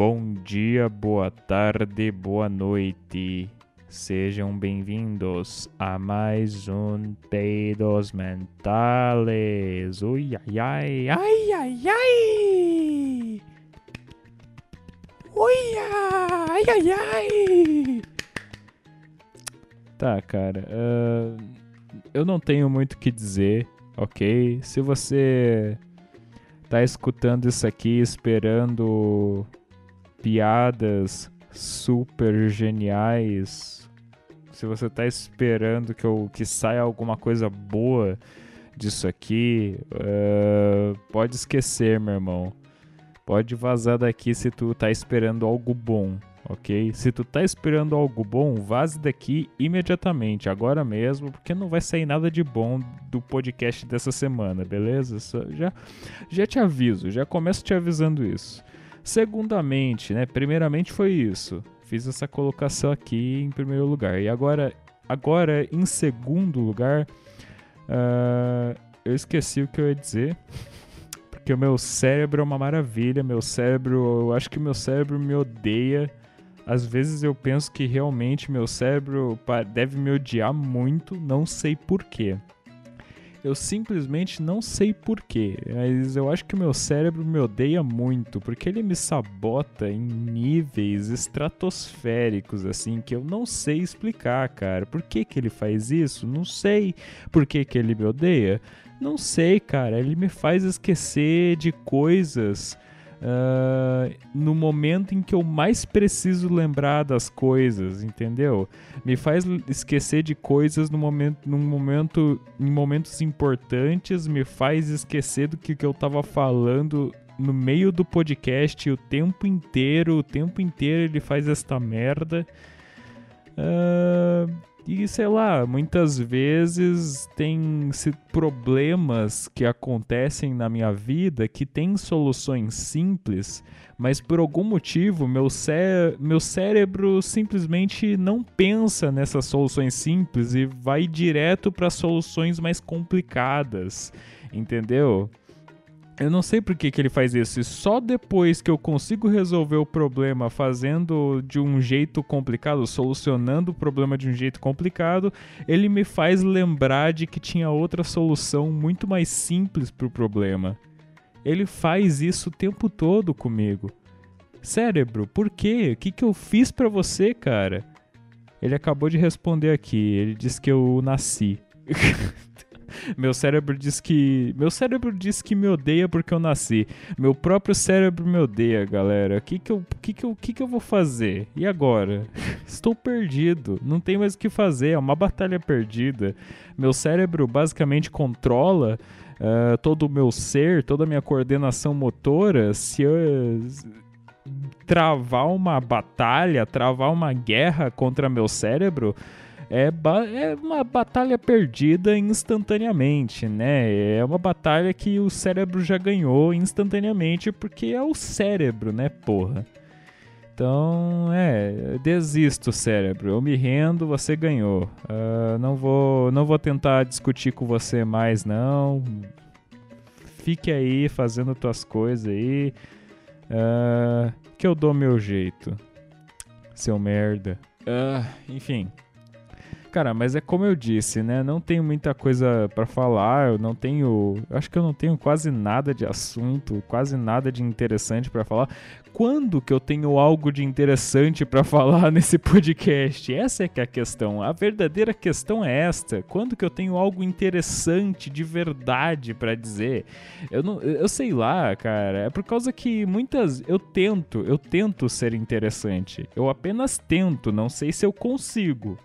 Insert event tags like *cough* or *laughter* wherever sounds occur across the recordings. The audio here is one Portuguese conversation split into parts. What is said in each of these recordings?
Bom dia, boa tarde, boa noite. Sejam bem-vindos a mais um Peidos Mentales. Ui, ai, ai, ai, ai, ai. Ui, ai, ai, ai. Tá, cara. Uh, eu não tenho muito o que dizer, ok? Se você tá escutando isso aqui esperando piadas super geniais, se você tá esperando que, eu, que saia alguma coisa boa disso aqui, uh, pode esquecer, meu irmão. Pode vazar daqui se tu tá esperando algo bom, ok? Se tu tá esperando algo bom, vaze daqui imediatamente, agora mesmo, porque não vai sair nada de bom do podcast dessa semana, beleza? Só já, já te aviso, já começo te avisando isso. Segundamente, né? Primeiramente foi isso. Fiz essa colocação aqui em primeiro lugar. E agora, agora em segundo lugar, uh, eu esqueci o que eu ia dizer. Porque o meu cérebro é uma maravilha. Meu cérebro, eu acho que meu cérebro me odeia. Às vezes eu penso que realmente meu cérebro deve me odiar muito, não sei porquê. Eu simplesmente não sei porquê, mas eu acho que o meu cérebro me odeia muito, porque ele me sabota em níveis estratosféricos, assim, que eu não sei explicar, cara. Por que, que ele faz isso? Não sei. Por que, que ele me odeia? Não sei, cara. Ele me faz esquecer de coisas uh, no momento em que eu mais preciso lembrar das coisas, entendeu? Me faz esquecer de coisas no momento, num momento, em momentos importantes, me faz esquecer do que, que eu tava falando no meio do podcast o tempo inteiro, o tempo inteiro ele faz esta merda. Uh, e sei lá, muitas vezes tem problemas que acontecem na minha vida que têm soluções simples, mas por algum motivo meu, cé meu cérebro simplesmente não pensa nessas soluções simples e vai direto para soluções mais complicadas, entendeu? Eu não sei por que, que ele faz isso. Só depois que eu consigo resolver o problema fazendo de um jeito complicado, solucionando o problema de um jeito complicado, ele me faz lembrar de que tinha outra solução muito mais simples para o problema. Ele faz isso o tempo todo comigo. Cérebro, por quê? O que, que eu fiz para você, cara? Ele acabou de responder aqui. Ele disse que eu nasci. *laughs* Meu cérebro diz que. Meu cérebro diz que me odeia porque eu nasci. Meu próprio cérebro me odeia, galera. O que que eu, que que eu, que que eu vou fazer? E agora? *laughs* Estou perdido. Não tem mais o que fazer. É uma batalha perdida. Meu cérebro basicamente controla. Uh, todo o meu ser, toda a minha coordenação motora, se eu travar uma batalha, travar uma guerra contra meu cérebro, é, é uma batalha perdida instantaneamente, né? É uma batalha que o cérebro já ganhou instantaneamente porque é o cérebro, né, porra? Então, é, desisto, cérebro. Eu me rendo, você ganhou. Uh, não vou, não vou tentar discutir com você mais, não. Fique aí fazendo tuas coisas aí. Uh, que eu dou meu jeito. Seu merda. Uh, enfim. Cara, mas é como eu disse, né? Não tenho muita coisa para falar, eu não tenho, eu acho que eu não tenho quase nada de assunto, quase nada de interessante para falar. Quando que eu tenho algo de interessante para *laughs* falar nesse podcast? Essa é que é a questão. A verdadeira questão é esta. Quando que eu tenho algo interessante de verdade para dizer? Eu não, eu sei lá, cara. É por causa que muitas eu tento, eu tento ser interessante. Eu apenas tento, não sei se eu consigo.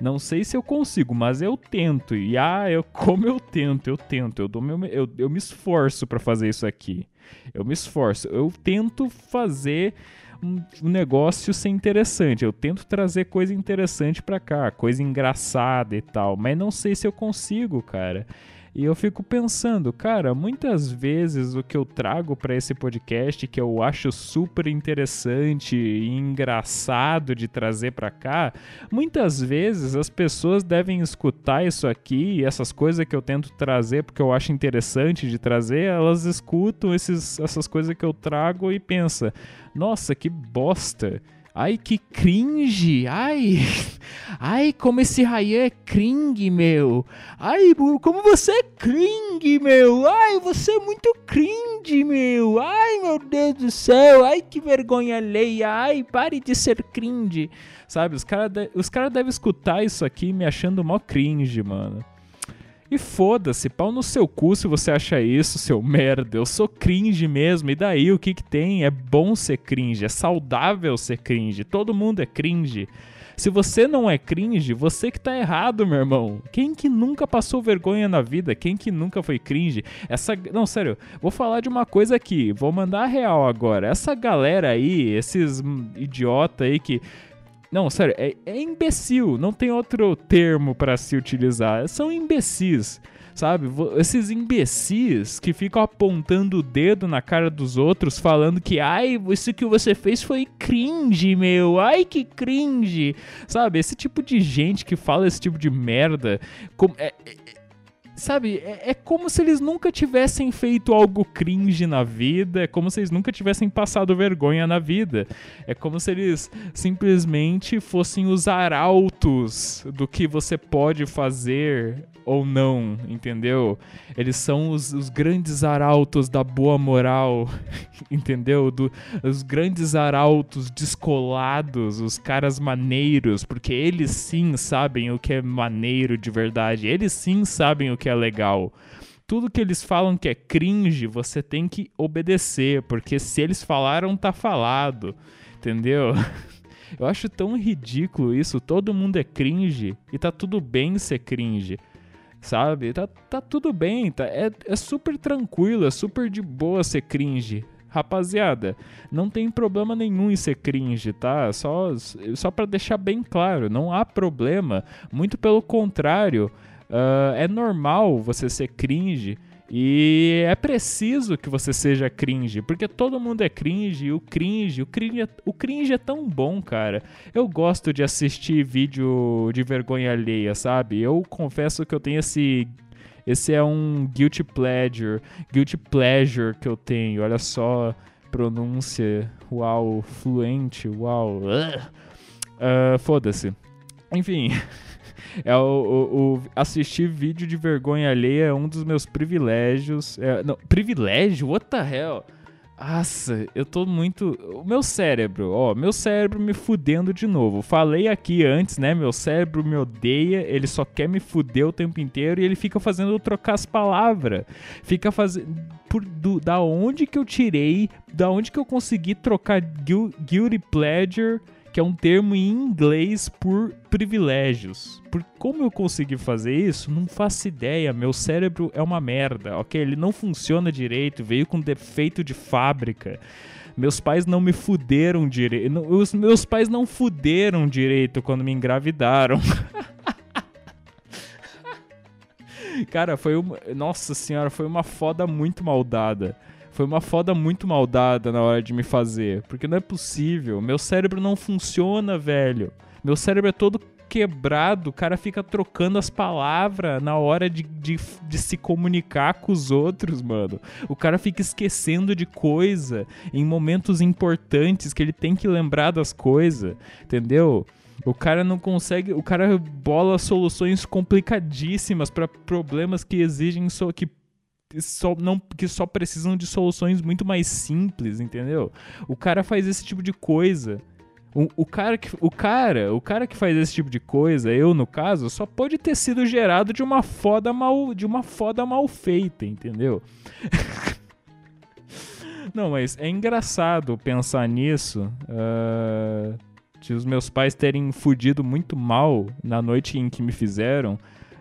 Não sei se eu consigo, mas eu tento. E ah, eu, *laughs* como eu tento, eu tento. Eu, dou meu, eu, eu me esforço para fazer isso aqui. Eu me esforço. Eu tento fazer um, um negócio ser interessante. Eu tento trazer coisa interessante para cá, coisa engraçada e tal. Mas não sei se eu consigo, cara. E eu fico pensando, cara, muitas vezes o que eu trago para esse podcast, que eu acho super interessante e engraçado de trazer para cá, muitas vezes as pessoas devem escutar isso aqui essas coisas que eu tento trazer porque eu acho interessante de trazer, elas escutam esses, essas coisas que eu trago e pensa, nossa, que bosta. Ai, que cringe! Ai! *laughs* Ai, como esse Ryan é cringe, meu! Ai, como você é cringe, meu! Ai, você é muito cringe, meu! Ai, meu Deus do céu! Ai, que vergonha alheia! Ai, pare de ser cringe! Sabe, os caras de... os cara devem escutar isso aqui me achando mó cringe, mano. E foda-se, pau no seu cu se você acha isso, seu merda. Eu sou cringe mesmo. E daí o que que tem? É bom ser cringe, é saudável ser cringe. Todo mundo é cringe. Se você não é cringe, você que tá errado, meu irmão. Quem que nunca passou vergonha na vida? Quem que nunca foi cringe? Essa, não, sério, vou falar de uma coisa aqui, vou mandar a real agora. Essa galera aí, esses idiota aí que não, sério, é, é imbecil. Não tem outro termo para se utilizar. São imbecis sabe? Esses imbecis que ficam apontando o dedo na cara dos outros, falando que, ai, isso que você fez foi cringe, meu, ai que cringe, sabe? Esse tipo de gente que fala esse tipo de merda, como, é, é, sabe, é, é, como se eles nunca tivessem feito algo cringe na vida, é como se eles nunca tivessem passado vergonha na vida. É como se eles simplesmente fossem os arautos do que você pode fazer ou não, entendeu? Eles são os, os grandes arautos da boa moral, *laughs* entendeu? Do, os grandes arautos descolados, os caras maneiros, porque eles sim sabem o que é maneiro de verdade, eles sim sabem o que é legal tudo que eles falam que é cringe, você tem que obedecer, porque se eles falaram, tá falado, entendeu? *laughs* Eu acho tão ridículo isso, todo mundo é cringe e tá tudo bem ser cringe sabe? Tá, tá tudo bem, tá, é, é super tranquilo, é super de boa ser cringe. Rapaziada, não tem problema nenhum em ser cringe, tá? Só, só para deixar bem claro, não há problema. Muito pelo contrário, uh, é normal você ser cringe e é preciso que você seja cringe, porque todo mundo é cringe, e o cringe, o cringe, é, o cringe é tão bom, cara. Eu gosto de assistir vídeo de vergonha alheia, sabe? Eu confesso que eu tenho esse esse é um guilty pleasure, guilty pleasure que eu tenho. Olha só, pronúncia, uau, fluente, uau. Uh, Foda-se. Enfim. *laughs* É o, o, o, assistir vídeo de vergonha alheia é um dos meus privilégios. É, não, privilégio? What the hell? Nossa, eu tô muito. O meu cérebro, ó, meu cérebro me fudendo de novo. Falei aqui antes, né? Meu cérebro me odeia, ele só quer me fuder o tempo inteiro e ele fica fazendo eu trocar as palavras. Fica fazendo. Por, do, da onde que eu tirei, da onde que eu consegui trocar guilty pleasure que é um termo em inglês por privilégios. Por como eu consegui fazer isso, não faço ideia. Meu cérebro é uma merda, ok? Ele não funciona direito, veio com defeito de fábrica. Meus pais não me fuderam direito. Os meus pais não fuderam direito quando me engravidaram. *laughs* Cara, foi uma. Nossa senhora, foi uma foda muito maldada. Foi uma foda muito maldada na hora de me fazer. Porque não é possível. Meu cérebro não funciona, velho. Meu cérebro é todo quebrado, o cara fica trocando as palavras na hora de, de, de, se comunicar com os outros, mano. O cara fica esquecendo de coisa em momentos importantes que ele tem que lembrar das coisas, entendeu? O cara não consegue, o cara bola soluções complicadíssimas para problemas que exigem só que só, não, que só precisam de soluções muito mais simples, entendeu? O cara faz esse tipo de coisa. O, o, cara que, o, cara, o cara que faz esse tipo de coisa, eu no caso, só pode ter sido gerado de uma foda mal, de uma foda mal feita, entendeu? *laughs* Não, mas é engraçado pensar nisso. Uh, de os meus pais terem fudido muito mal na noite em que me fizeram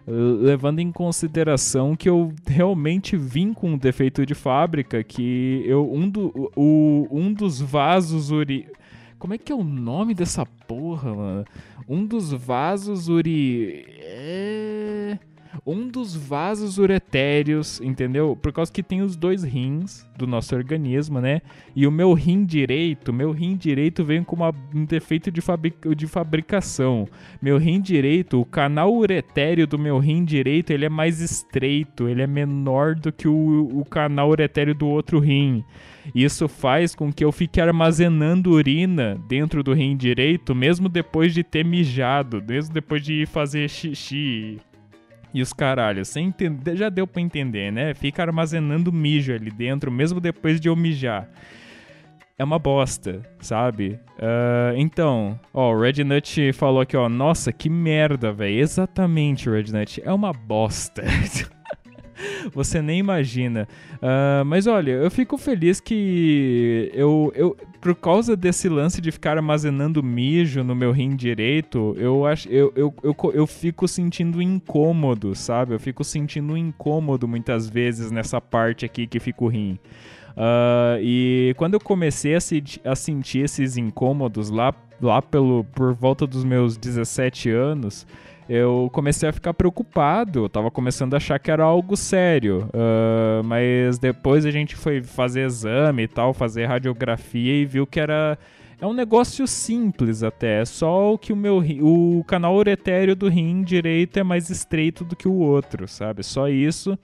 levando em consideração que eu realmente vim com um defeito de fábrica, que eu um, do, o, um dos vasos uri... Como é que é o nome dessa porra, mano? Um dos vasos uri... É... um dos vasos uretérios, entendeu? Por causa que tem os dois rins do nosso organismo, né? E o meu rim direito, meu rim direito vem com uma, um defeito de, fabric, de fabricação. Meu rim direito, o canal uretério do meu rim direito, ele é mais estreito, ele é menor do que o, o canal uretério do outro rim. Isso faz com que eu fique armazenando urina dentro do rim direito, mesmo depois de ter mijado, mesmo depois de fazer xixi e os caralhos. Sem entender, já deu para entender, né? Fica armazenando mijo ali dentro, mesmo depois de eu mijar. É uma bosta, sabe? Uh, então, ó, o Red Nut falou aqui, ó. Nossa, que merda, velho. Exatamente, Red Nut. É uma bosta. *laughs* *laughs* Você nem imagina. Uh, mas olha, eu fico feliz que eu, eu, por causa desse lance de ficar armazenando mijo no meu rim direito, eu acho, eu, eu, eu, eu fico sentindo incômodo, sabe? Eu fico sentindo incômodo muitas vezes nessa parte aqui que fica o rim. Uh, e quando eu comecei a, se, a, sentir esses incômodos lá, lá pelo, por volta dos meus 17 anos, eu comecei a ficar preocupado, eu tava começando a achar que era algo sério, uh, mas depois a gente foi fazer exame e tal, fazer radiografia e viu que era é um negócio simples até, é só que o meu o canal uretéreo do rim direito é mais estreito do que o outro, sabe? Só isso.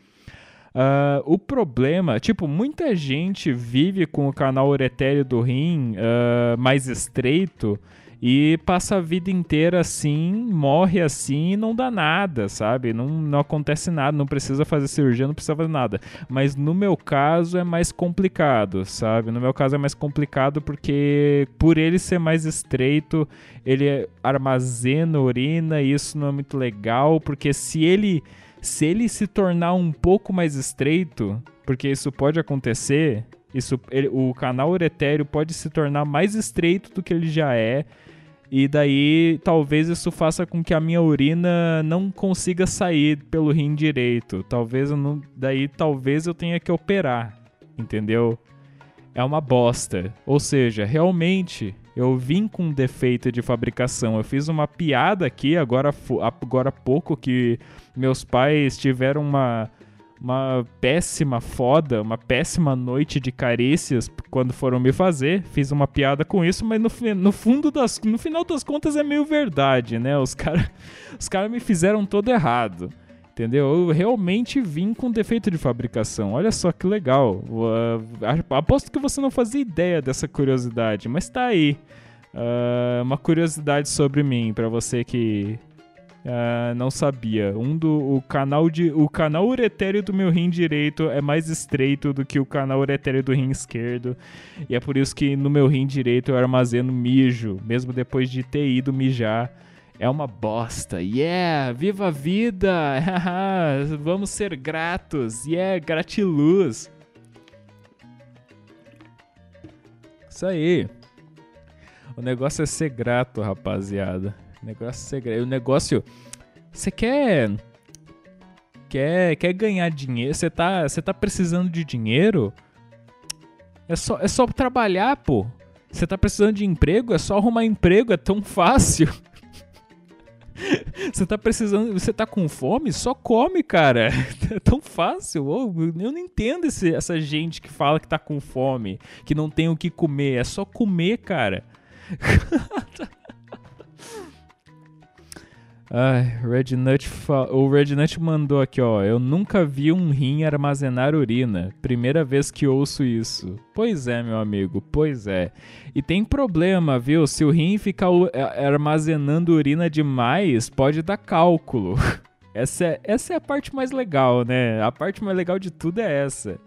Uh, o problema, tipo, muita gente vive com o canal uretéreo do rim uh, mais estreito e passa a vida inteira assim, morre assim e não dá nada, sabe? Não, não acontece nada, não precisa fazer cirurgia, não precisa fazer nada. Mas no meu caso é mais complicado, sabe? No meu caso é mais complicado porque por ele ser mais estreito, ele armazena urina e isso não é muito legal, porque se ele se ele se tornar um pouco mais estreito, porque isso pode acontecer, isso, ele, o canal uretéreo pode se tornar mais estreito do que ele já é e daí talvez isso faça com que a minha urina não consiga sair pelo rim direito. Talvez eu não, daí talvez eu tenha que operar, entendeu? É uma bosta. Ou seja, realmente eu vim com defeito de fabricação. Eu fiz uma piada aqui agora agora há pouco que meus pais tiveram uma uma péssima foda, uma péssima noite de carícias quando foram me fazer. Fiz uma piada com isso, mas no, no fundo das, no final das contas é meio verdade, né? Os *laughs* caras os cara me fizeram todo errado. Entendeu? Eu realmente vim com defeito de fabricação. Olha só que legal. Uh, aposto que você não fazia ideia dessa curiosidade, mas tá aí. Uh, uma curiosidade sobre mim para você que Uh, não sabia. Um do o canal de o canal uretéreo do meu rim direito é mais estreito do que o canal uretéreo do rim esquerdo. E é por isso que no meu rim direito eu armazeno mijo, mesmo depois de ter ido mijar. É uma bosta. Yeah, viva a vida. *laughs* Vamos ser gratos. Yeah, gratiluz. Isso aí. O negócio é ser grato, rapaziada. Negócio segredo. O negócio. Você quer. Quer, quer ganhar dinheiro? Você tá, você tá precisando de dinheiro? É só, é só trabalhar, pô. Você tá precisando de emprego? É só arrumar emprego, é tão fácil. *laughs* Você tá precisando. Você tá com fome? Só come, cara. *laughs* É tão fácil. eu não entendo esse, essa gente que fala que tá com fome, que não tem o que comer. É só comer, cara. *laughs* Ai, Red Nut o Red Nut mandou aqui, ó. Eu nunca vi um rim armazenar urina. Primeira vez que ouço isso. Pois é, meu amigo, pois é. E tem problema, viu? Se o rim ficar armazenando urina demais, pode dar cálculo. *laughs* Essa é, essa é a parte mais legal, né? A parte mais legal de tudo é essa.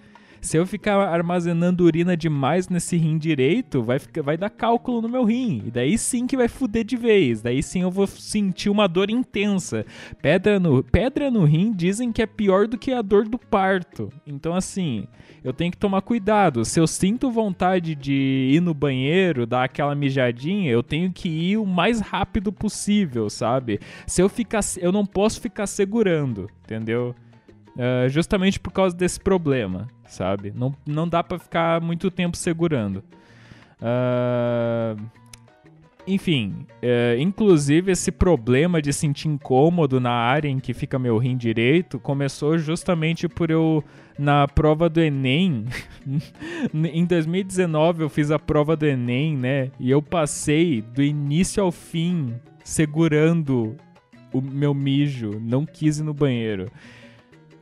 Se eu ficar armazenando urina demais nesse rim direito, vai, ficar, vai dar cálculo no meu rim. E daí sim que vai fuder de vez. Daí sim eu vou sentir uma dor intensa. Pedra no, pedra no rim dizem que é pior do que a dor do parto. Então, assim, eu tenho que tomar cuidado. Se eu sinto vontade de ir no banheiro, dar aquela mijadinha, eu tenho que ir o mais rápido possível, sabe? Se eu ficar. Eu não posso ficar segurando, entendeu? Uh, justamente por causa desse problema, sabe? Não, não dá para ficar muito tempo segurando. Uh, enfim, é, inclusive esse problema de sentir incômodo na área em que fica meu rim direito começou justamente por eu, na prova do Enem, *laughs* em 2019 eu fiz a prova do Enem, né? E eu passei do início ao fim segurando o meu mijo, não quis ir no banheiro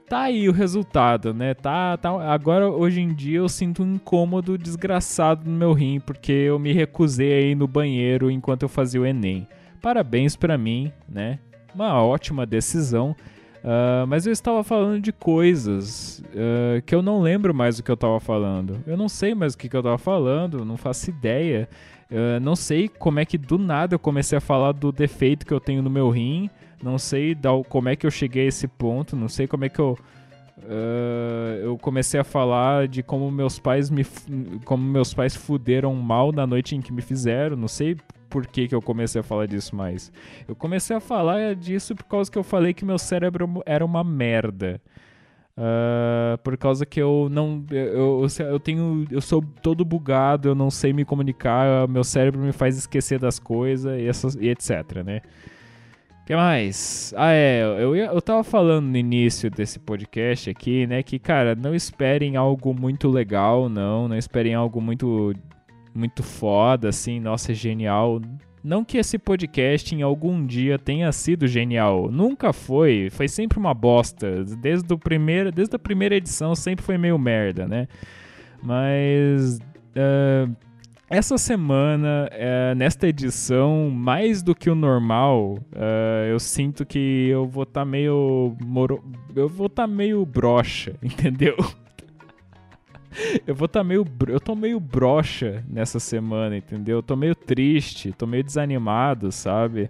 tá aí o resultado, né? Tá, tá, agora, hoje em dia, eu sinto um incômodo desgraçado no meu rim, porque eu me recusei aí no banheiro enquanto eu fazia o Enem. Parabéns para mim, né? Uma ótima decisão. Uh, mas eu estava falando de coisas uh, que eu não lembro mais o que eu estava falando. Eu não sei mais o que, que eu estava falando, não faço ideia. Uh, não sei como é que do nada eu comecei a falar do defeito que eu tenho no meu rim. Não sei como é que eu cheguei a esse ponto, não sei como é que eu. Uh, eu comecei a falar de como meus pais me como meus pais fuderam mal na noite em que me fizeram não sei por que, que eu comecei a falar disso mais eu comecei a falar disso por causa que eu falei que meu cérebro era uma merda uh, por causa que eu não eu, eu, eu tenho eu sou todo bugado eu não sei me comunicar meu cérebro me faz esquecer das coisas e, essas, e etc né que mais? Ah, é, eu, eu tava falando no início desse podcast aqui, né, que, cara, não esperem algo muito legal, não, não esperem algo muito, muito foda, assim, nossa, é genial. Não que esse podcast em algum dia tenha sido genial, nunca foi, foi sempre uma bosta, desde, o primeiro, desde a primeira edição sempre foi meio merda, né, mas... Uh, essa semana, é, nesta edição, mais do que o normal, é, eu sinto que eu vou estar tá meio. Moro... Eu vou estar tá meio broxa, *laughs* entendeu? eu vou estar tá meio. Eu tô meio broxa nessa semana, entendeu? Eu tô meio triste, tô meio desanimado, sabe?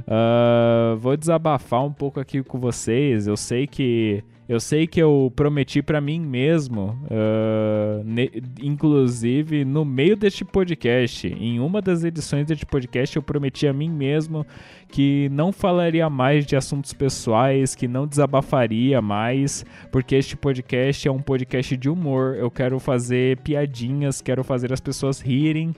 Uh, vou desabafar um pouco aqui com vocês. Eu sei que eu sei que eu prometi para mim mesmo, uh, ne, inclusive no meio deste podcast, em uma das edições deste podcast, eu prometi a mim mesmo que não falaria mais de assuntos pessoais, que não desabafaria mais, porque este podcast é um podcast de humor. Eu quero fazer piadinhas, quero fazer as pessoas rirem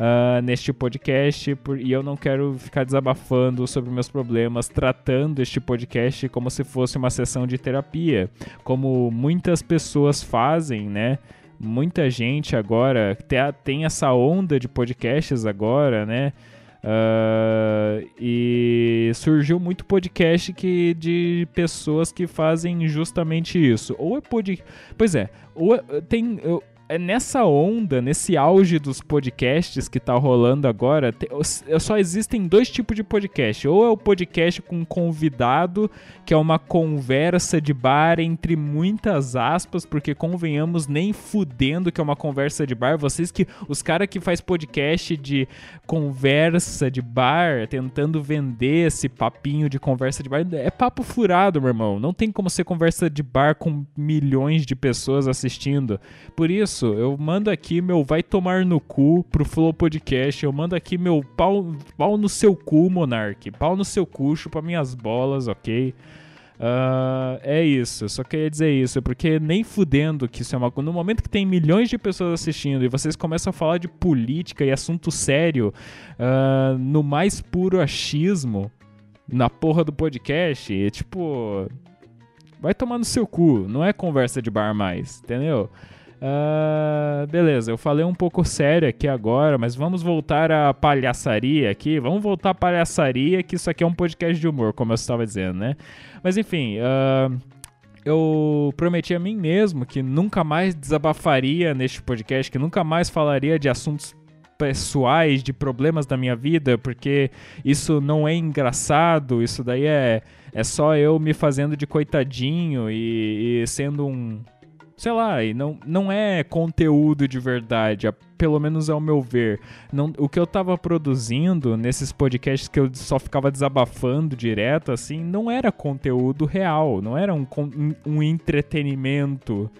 uh, neste podcast por, e eu não quero ficar desabafando sobre meus problemas, tratando este podcast como se fosse uma sessão de terapia, como muitas pessoas fazem, né? Muita gente agora tem essa onda de podcasts agora, né? Uh, e surgiu muito podcast que, de pessoas que fazem justamente isso. Ou é pod... Pois é, ou é, tem. É nessa onda, nesse auge dos podcasts que tá rolando agora, só existem dois tipos de podcast. Ou é o podcast com convidado, que é uma conversa de bar entre muitas aspas, porque convenhamos, nem fudendo que é uma conversa de bar. Vocês que. Os caras que faz podcast de conversa de bar, tentando vender esse papinho de conversa de bar, é papo furado, meu irmão. Não tem como ser conversa de bar com milhões de pessoas assistindo. Por isso, isso, eu mando aqui meu vai tomar no cu pro Flow Podcast. Eu mando aqui meu pau, pau no seu cu, Monark. Pau no seu cu, chupa minhas bolas, ok? Uh, é isso, eu só queria dizer isso, porque nem fudendo que isso é uma No momento que tem milhões de pessoas assistindo e vocês começam a falar de política e assunto sério uh, no mais puro achismo na porra do podcast, é tipo. Vai tomar no seu cu, não é conversa de bar mais, entendeu? Uh, beleza, eu falei um pouco sério aqui agora, mas vamos voltar à palhaçaria aqui. Vamos voltar à palhaçaria, que isso aqui é um podcast de humor, como eu estava dizendo, né? Mas enfim, uh, eu prometi a mim mesmo que nunca mais desabafaria neste podcast, que nunca mais falaria de assuntos pessoais, de problemas da minha vida, porque isso não é engraçado, isso daí é, é só eu me fazendo de coitadinho e, e sendo um sei lá, e não, não é conteúdo de verdade, a, pelo menos ao meu ver. Não, o que eu tava produzindo nesses podcasts que eu só ficava desabafando direto, assim, não era conteúdo real, não era um, um entretenimento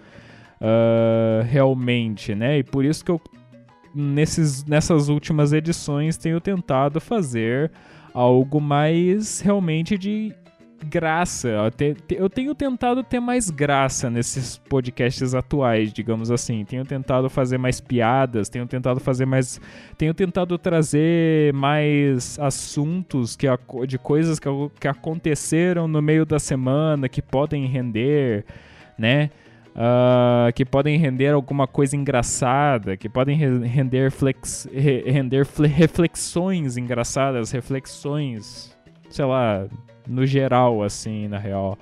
uh, realmente, né? E por isso que eu, nesses, nessas últimas edições, tenho tentado fazer algo mais realmente de graça. Eu tenho tentado ter mais graça nesses podcasts atuais, digamos assim. Tenho tentado fazer mais piadas, tenho tentado fazer mais. Tenho tentado trazer mais assuntos que, de coisas que, que aconteceram no meio da semana que podem render, né? Uh, que podem render alguma coisa engraçada, que podem render, flex, render reflexões engraçadas, reflexões, sei lá, no geral, assim, na real.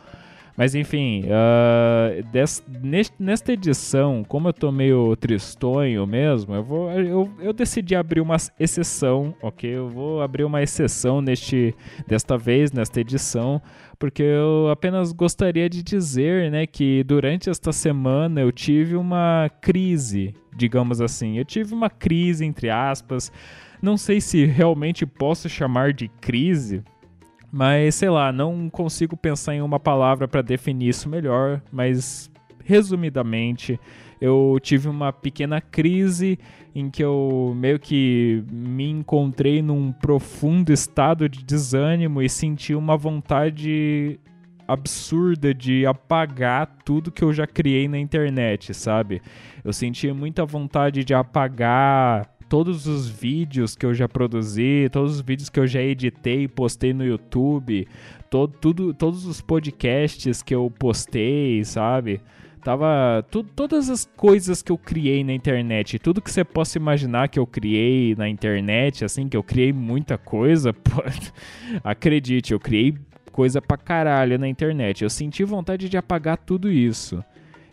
Mas enfim, uh, des, neste, nesta edição, como eu tô meio tristonho mesmo, eu, vou, eu, eu decidi abrir uma exceção, ok? Eu vou abrir uma exceção neste, desta vez, nesta edição, porque eu apenas gostaria de dizer né, que durante esta semana eu tive uma crise, digamos assim. Eu tive uma crise, entre aspas. Não sei se realmente posso chamar de crise, mas sei lá, não consigo pensar em uma palavra para definir isso melhor, mas resumidamente, eu tive uma pequena crise em que eu meio que me encontrei num profundo estado de desânimo e senti uma vontade absurda de apagar tudo que eu já criei na internet, sabe? Eu sentia muita vontade de apagar todos os vídeos que eu já produzi, todos os vídeos que eu já editei e postei no YouTube, todo, tudo, todos os podcasts que eu postei, sabe? Tava tu, todas as coisas que eu criei na internet, tudo que você possa imaginar que eu criei na internet, assim, que eu criei muita coisa, *laughs* pô, acredite, eu criei coisa pra caralho na internet. Eu senti vontade de apagar tudo isso.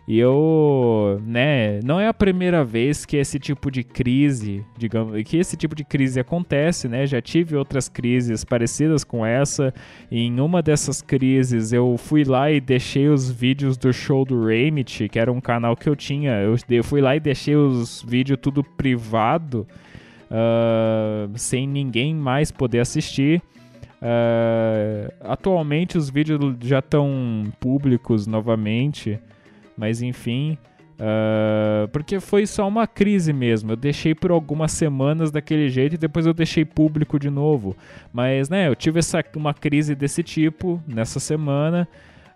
E eu, né, não é a primeira vez que esse tipo de crise, digamos, que esse tipo de crise acontece, né? Já tive outras crises parecidas com essa. Em uma dessas crises eu fui lá e deixei os vídeos do show do Remit, que era um canal que eu tinha. Eu, eu fui lá e deixei os vídeos tudo privado, uh, sem ninguém mais poder assistir. Uh, atualmente os vídeos já estão públicos novamente. Mas enfim. Uh, porque foi só uma crise mesmo. Eu deixei por algumas semanas daquele jeito e depois eu deixei público de novo. Mas, né, eu tive essa, uma crise desse tipo nessa semana.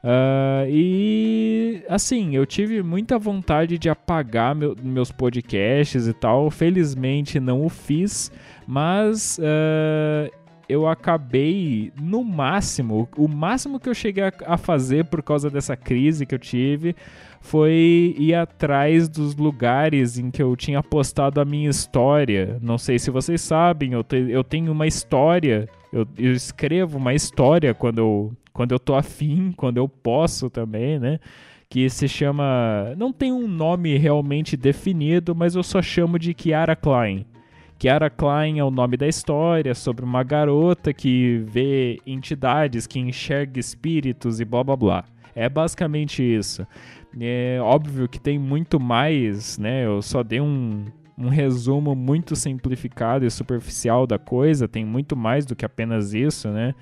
Uh, e assim, eu tive muita vontade de apagar meu, meus podcasts e tal. Felizmente não o fiz, mas uh, eu acabei, no máximo, o máximo que eu cheguei a, a fazer por causa dessa crise que eu tive foi ir atrás dos lugares em que eu tinha postado a minha história. Não sei se vocês sabem, eu, te, eu tenho uma história, eu, eu, escrevo uma história quando eu, quando eu tô afim, quando eu posso também, né? Que se chama. Não tem um nome realmente definido, mas eu só chamo de Kiara Klein. Kiara Klein é o nome da história sobre uma garota que vê entidades, que enxerga espíritos e blá blá blá. É basicamente isso. É óbvio que tem muito mais, né? Eu só dei um, um resumo muito simplificado e superficial da coisa, tem muito mais do que apenas isso, né?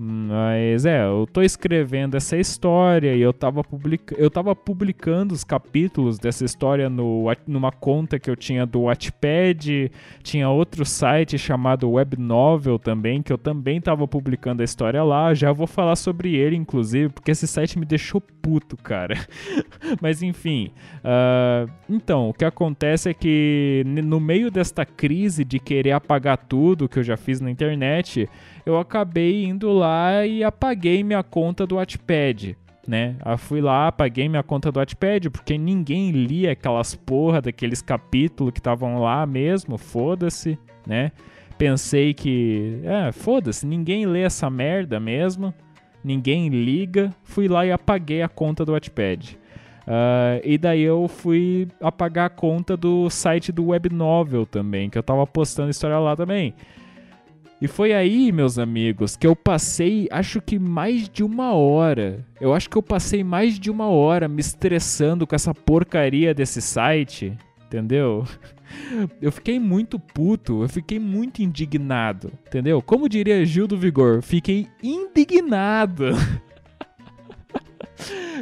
Mas é, eu tô escrevendo essa história e eu tava, publica eu tava publicando os capítulos dessa história no, numa conta que eu tinha do Wattpad, tinha outro site chamado Web Novel também, que eu também tava publicando a história lá. Já vou falar sobre ele, inclusive, porque esse site me deixou puto, cara. *laughs* Mas enfim, uh, então, o que acontece é que no meio desta crise de querer apagar tudo que eu já fiz na internet, eu acabei indo lá e apaguei minha conta do Wattpad. Né? Eu fui lá, apaguei minha conta do Wattpad, porque ninguém lia aquelas porra daqueles capítulos que estavam lá mesmo, foda-se, né? Pensei que, é, foda-se, ninguém lê essa merda mesmo, ninguém liga. Fui lá e apaguei a conta do Wattpad. Uh, e daí eu fui apagar a conta do site do Web Novel também, que eu tava postando história lá também. E foi aí, meus amigos, que eu passei, acho que mais de uma hora. Eu acho que eu passei mais de uma hora me estressando com essa porcaria desse site, entendeu? *laughs* Eu fiquei muito puto, eu fiquei muito indignado, entendeu? Como diria Gil do Vigor, fiquei indignado. *laughs*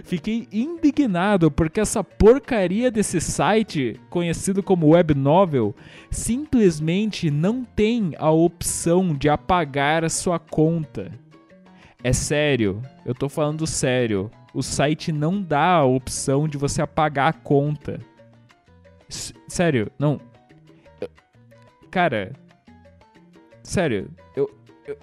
Fiquei indignado porque essa porcaria desse site, conhecido como Web Novel, simplesmente não tem a opção de apagar a sua conta. É sério, eu tô falando sério. O site não dá a opção de você apagar a conta. Sério, não. Cara, sério, eu, eu,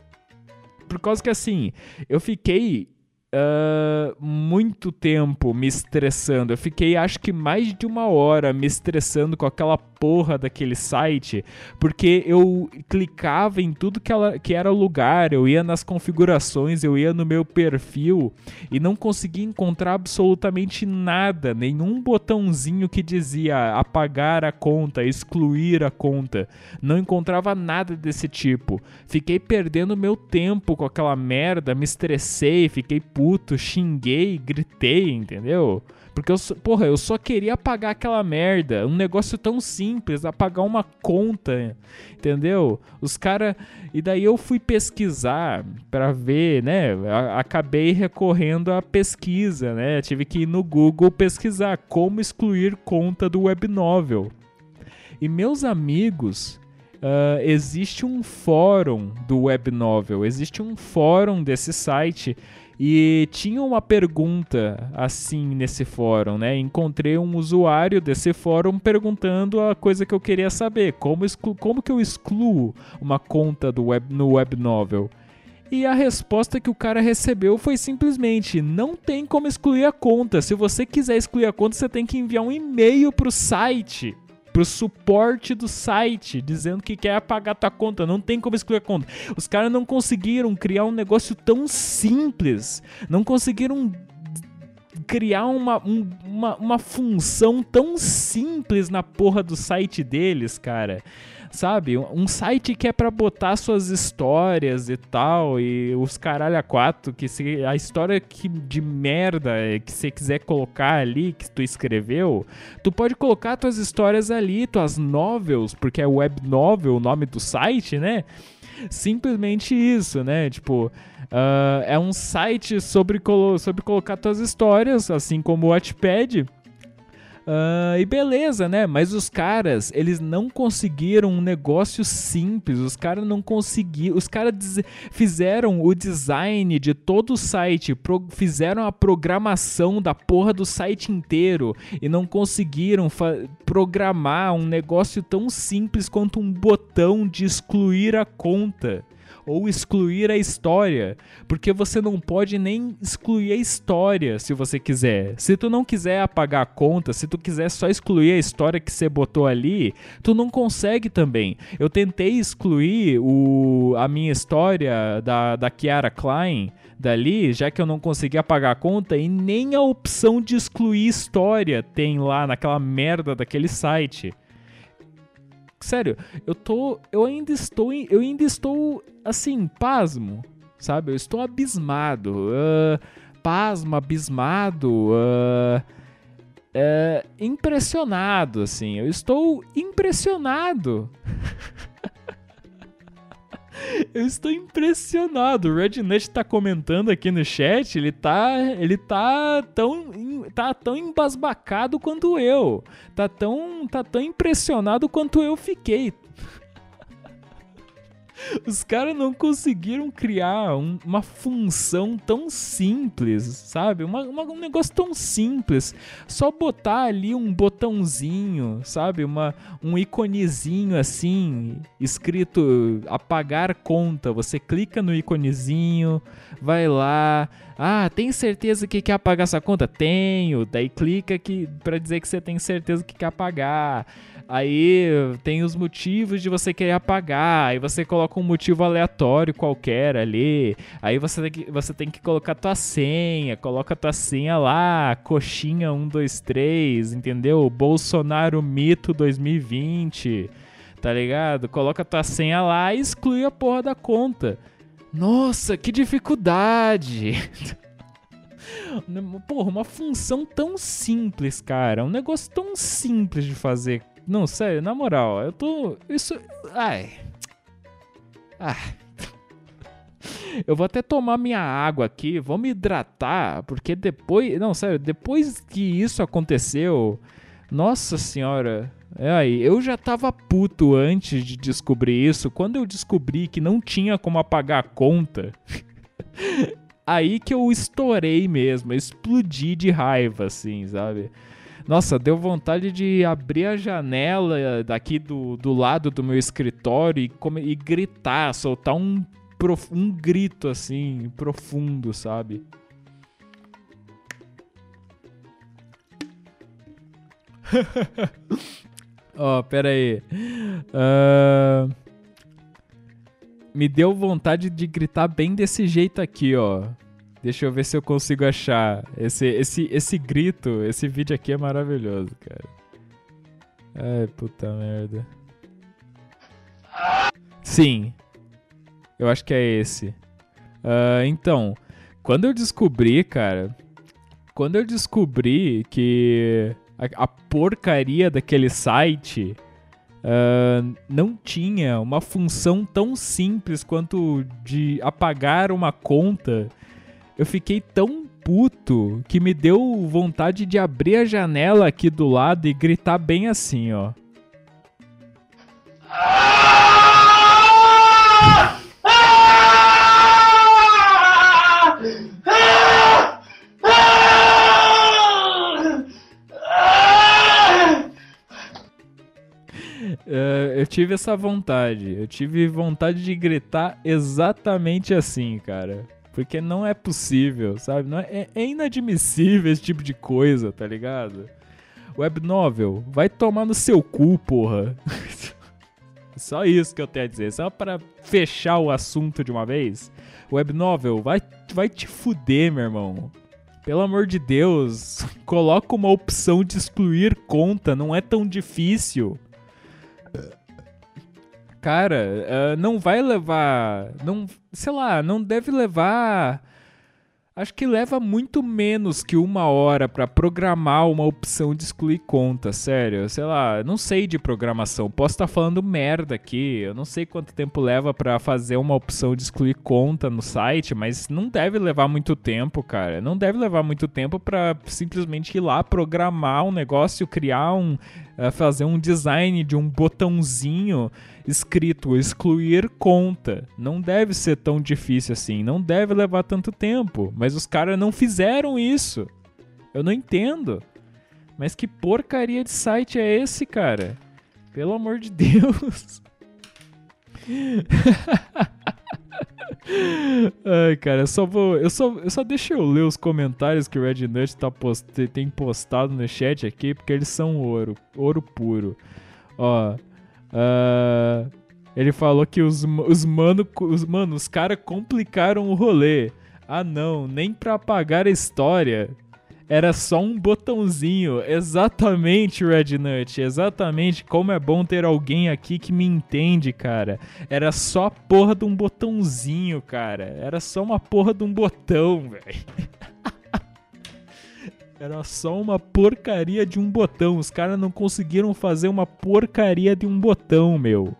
Por causa que assim, eu fiquei uh, muito tempo me estressando. Eu fiquei, acho que mais de uma hora me estressando com aquela porra daquele site, porque eu clicava em tudo que, ela, que era lugar, eu ia nas configurações, eu ia no meu perfil e não conseguia encontrar absolutamente nada, nenhum botãozinho que dizia apagar a conta, excluir a conta. Não encontrava nada desse tipo. Fiquei perdendo meu tempo com aquela merda, me estressei, fiquei puto, xinguei, gritei, entendeu? Porque eu, porra, eu só queria apagar aquela merda. Um negócio tão simples, apagar uma conta, entendeu? Os caras. E daí eu fui pesquisar para ver, né? Acabei recorrendo à pesquisa, né? Tive que ir no Google pesquisar como excluir conta do Webnovel. E meus amigos, Uh, existe um fórum do Webnovel, existe um fórum desse site e tinha uma pergunta assim nesse fórum, né? Encontrei um usuário desse fórum perguntando a coisa que eu queria saber: como, como que eu excluo uma conta do web, no Webnovel? E a resposta que o cara recebeu foi simplesmente: não tem como excluir a conta. Se você quiser excluir a conta, você tem que enviar um e-mail para o site pro suporte do site, dizendo que quer apagar tua conta. Não tem como excluir a conta. Os caras não conseguiram criar um negócio tão simples. Não conseguiram criar uma, um, uma, uma função tão simples na porra do site deles, cara sabe? Um site que é para botar suas histórias e tal, e os caralho a quatro, que se, a história que, de merda que você quiser colocar ali, que tu escreveu, tu pode colocar tuas histórias ali, tuas novels, porque é web novel o nome do site, né? Simplesmente isso, né? Tipo, uh, é um site sobre, colo sobre colocar tuas histórias, assim como o Wattpad Uh, e beleza, né? Mas os caras, eles não conseguiram um negócio simples. Os caras não conseguiram. Os caras fizeram o design de todo o site, fizeram a programação da porra do site inteiro e não conseguiram programar um negócio tão simples quanto um botão de excluir a conta ou excluir a história, porque você não pode nem excluir a história se você quiser. Se tu não quiser apagar a conta, se tu quiser só excluir a história que você botou ali, tu não consegue também. Eu tentei excluir o, a minha história da, da Kiara Klein dali, já que eu não consegui apagar a conta e nem a opção de excluir história tem lá naquela merda daquele site. Sério, eu tô. Eu ainda estou. Eu ainda estou assim, pasmo. Sabe? Eu estou abismado. Uh, pasmo, abismado. Uh, uh, impressionado, assim. Eu estou impressionado. *laughs* Eu estou impressionado. O Rednut tá comentando aqui no chat, ele tá, ele tá tão, tá tão embasbacado quanto eu. Tá tão, tá tão impressionado quanto eu fiquei. Os caras não conseguiram criar um, uma função tão simples, sabe? Uma, uma, um negócio tão simples. Só botar ali um botãozinho, sabe? Uma, um iconezinho assim, escrito apagar conta. Você clica no iconezinho, vai lá. Ah, tem certeza que quer apagar essa conta? Tenho. Daí clica aqui para dizer que você tem certeza que quer apagar. Aí tem os motivos de você querer apagar. Aí você coloca um motivo aleatório qualquer ali. Aí você tem que, você tem que colocar tua senha. Coloca tua senha lá, coxinha 123, entendeu? Bolsonaro Mito 2020. Tá ligado? Coloca tua senha lá e exclui a porra da conta. Nossa, que dificuldade! *laughs* Porra, uma função tão simples, cara. Um negócio tão simples de fazer. Não, sério, na moral, eu tô. Isso. Ai. Ah. Eu vou até tomar minha água aqui, vou me hidratar, porque depois. Não, sério, depois que isso aconteceu. Nossa senhora. É aí, eu já tava puto antes de descobrir isso. Quando eu descobri que não tinha como apagar a conta. *laughs* aí que eu estourei mesmo, explodi de raiva, assim, sabe? Nossa, deu vontade de abrir a janela daqui do, do lado do meu escritório e, come, e gritar, soltar um, um grito assim, profundo, sabe? *laughs* Ó, oh, pera aí. Uh, me deu vontade de gritar bem desse jeito aqui, ó. Deixa eu ver se eu consigo achar. Esse, esse, esse grito, esse vídeo aqui é maravilhoso, cara. Ai, puta merda. Sim. Eu acho que é esse. Uh, então, quando eu descobri, cara. Quando eu descobri que a, a porcaria daquele site uh, não tinha uma função tão simples quanto de apagar uma conta, eu fiquei tão puto que me deu vontade de abrir a janela aqui do lado e gritar bem assim, ó. Uh, eu tive essa vontade. Eu tive vontade de gritar exatamente assim, cara. Porque não é possível, sabe? Não é, é inadmissível esse tipo de coisa, tá ligado? Web novel, vai tomar no seu cu, porra. *laughs* Só isso que eu tenho a dizer. Só para fechar o assunto de uma vez. Web novel, vai, vai te fuder, meu irmão. Pelo amor de Deus, *laughs* coloca uma opção de excluir conta, não é tão difícil cara, uh, não vai levar. Não, sei lá, não deve levar. Acho que leva muito menos que uma hora para programar uma opção de excluir conta, sério. Sei lá, não sei de programação. Posso estar tá falando merda aqui. Eu não sei quanto tempo leva para fazer uma opção de excluir conta no site, mas não deve levar muito tempo, cara. Não deve levar muito tempo para simplesmente ir lá programar um negócio, criar um, uh, fazer um design de um botãozinho escrito excluir conta. Não deve ser tão difícil assim, não deve levar tanto tempo. Mas os caras não fizeram isso. Eu não entendo. Mas que porcaria de site é esse, cara? Pelo amor de Deus. *laughs* Ai, cara, eu só vou. Eu só, eu só deixo eu ler os comentários que o Red Nut tá post, tem postado no chat aqui, porque eles são ouro. Ouro puro. Ó. Uh, ele falou que os, os mano, os, mano, os caras complicaram o rolê. Ah não, nem pra apagar a história. Era só um botãozinho. Exatamente, Red Nut. Exatamente como é bom ter alguém aqui que me entende, cara. Era só a porra de um botãozinho, cara. Era só uma porra de um botão, *laughs* velho. Era só uma porcaria de um botão. Os caras não conseguiram fazer uma porcaria de um botão, meu.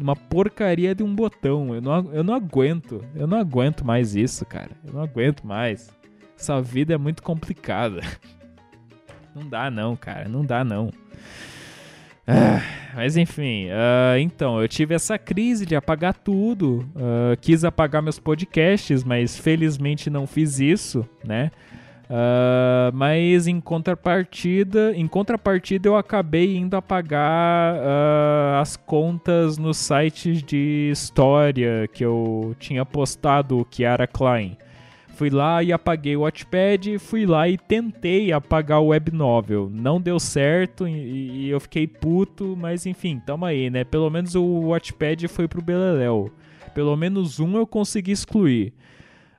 Uma porcaria de um botão. Eu não, eu não aguento. Eu não aguento mais isso, cara. Eu não aguento mais. Essa vida é muito complicada. *laughs* Não dá não, cara. Não dá não. Ah, mas enfim, uh, então, eu tive essa crise de apagar tudo. Uh, quis apagar meus podcasts, mas felizmente não fiz isso, né? Uh, mas em contrapartida, em contrapartida eu acabei indo apagar uh, as contas nos sites de história que eu tinha postado o Kiara Klein. Fui lá e apaguei o Watchpad, fui lá e tentei apagar o Web Novel. Não deu certo e, e eu fiquei puto, mas enfim, tamo aí, né? Pelo menos o Watchpad foi pro Beleléu. Pelo menos um eu consegui excluir.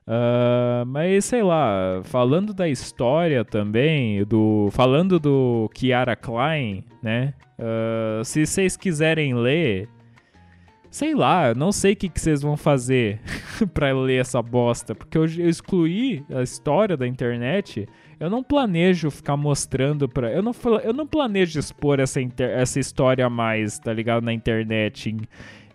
Uh, mas sei lá, falando da história também, do falando do Kiara Klein, né? Uh, se vocês quiserem ler, sei lá, não sei o que, que vocês vão fazer *laughs* para ler essa bosta, porque eu, eu, excluí a história da internet. Eu não planejo ficar mostrando pra. Eu não, eu não planejo expor essa, inter, essa história mais, tá ligado? Na internet. Em,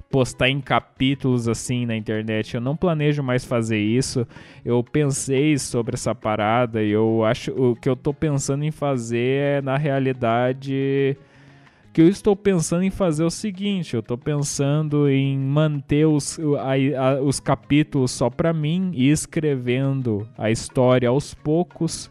postar em capítulos assim na internet. Eu não planejo mais fazer isso. Eu pensei sobre essa parada e eu acho o que eu tô pensando em fazer é na realidade que eu estou pensando em fazer o seguinte: eu estou pensando em manter os, a, a, os capítulos só para mim e escrevendo a história aos poucos.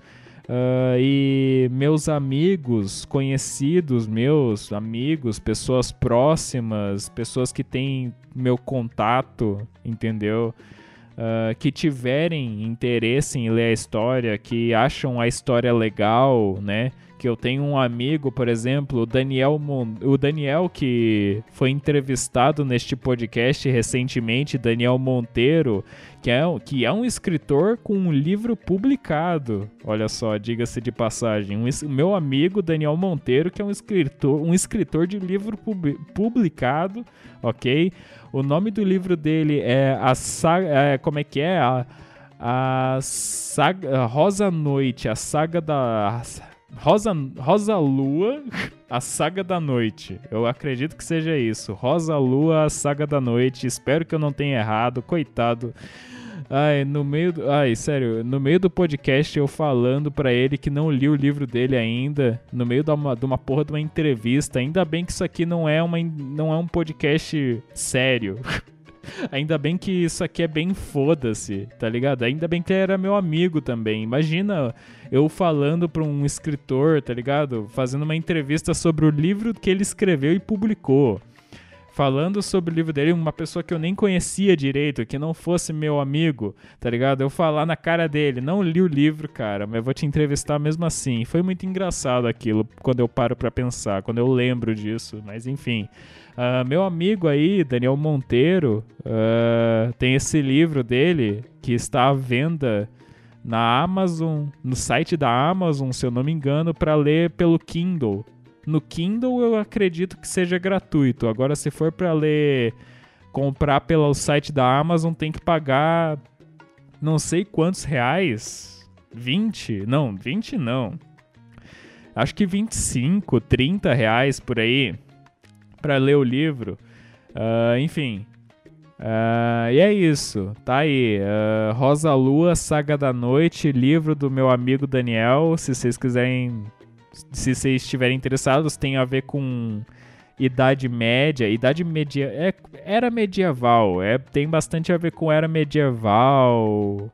Uh, e meus amigos, conhecidos meus, amigos, pessoas próximas, pessoas que têm meu contato, entendeu? Uh, que tiverem interesse em ler a história, que acham a história legal, né? Que eu tenho um amigo, por exemplo, o Daniel, Mon o Daniel que foi entrevistado neste podcast recentemente, Daniel Monteiro, que é, que é um escritor com um livro publicado. Olha só, diga-se de passagem, um, meu amigo Daniel Monteiro, que é um escritor, um escritor de livro pub publicado, ok? O nome do livro dele é a saga, é, como é que é? A, a saga a Rosa Noite, a saga da Rosa, Rosa Lua, *laughs* a saga da noite. Eu acredito que seja isso. Rosa Lua, a saga da noite. Espero que eu não tenha errado. Coitado. Ai, no meio do, ai, sério, no meio do podcast eu falando para ele que não li o livro dele ainda, no meio de uma, de uma porra de uma entrevista. Ainda bem que isso aqui não é, uma, não é um podcast sério. *laughs* Ainda bem que isso aqui é bem foda-se, tá ligado? Ainda bem que ele era meu amigo também. Imagina eu falando pra um escritor, tá ligado? Fazendo uma entrevista sobre o livro que ele escreveu e publicou falando sobre o livro dele, uma pessoa que eu nem conhecia direito, que não fosse meu amigo, tá ligado? Eu falar na cara dele, não li o livro, cara, mas vou te entrevistar mesmo assim. Foi muito engraçado aquilo quando eu paro para pensar, quando eu lembro disso, mas enfim. Uh, meu amigo aí, Daniel Monteiro, uh, tem esse livro dele que está à venda na Amazon, no site da Amazon, se eu não me engano, para ler pelo Kindle. No Kindle eu acredito que seja gratuito. Agora, se for para ler, comprar pelo site da Amazon, tem que pagar não sei quantos reais. 20? Não, 20 não. Acho que 25, 30 reais por aí para ler o livro. Uh, enfim. Uh, e é isso, tá aí. Uh, Rosa Lua, Saga da Noite, livro do meu amigo Daniel. Se vocês quiserem se vocês estiverem interessados, tem a ver com Idade Média, Idade Media, é, era medieval, é, tem bastante a ver com era medieval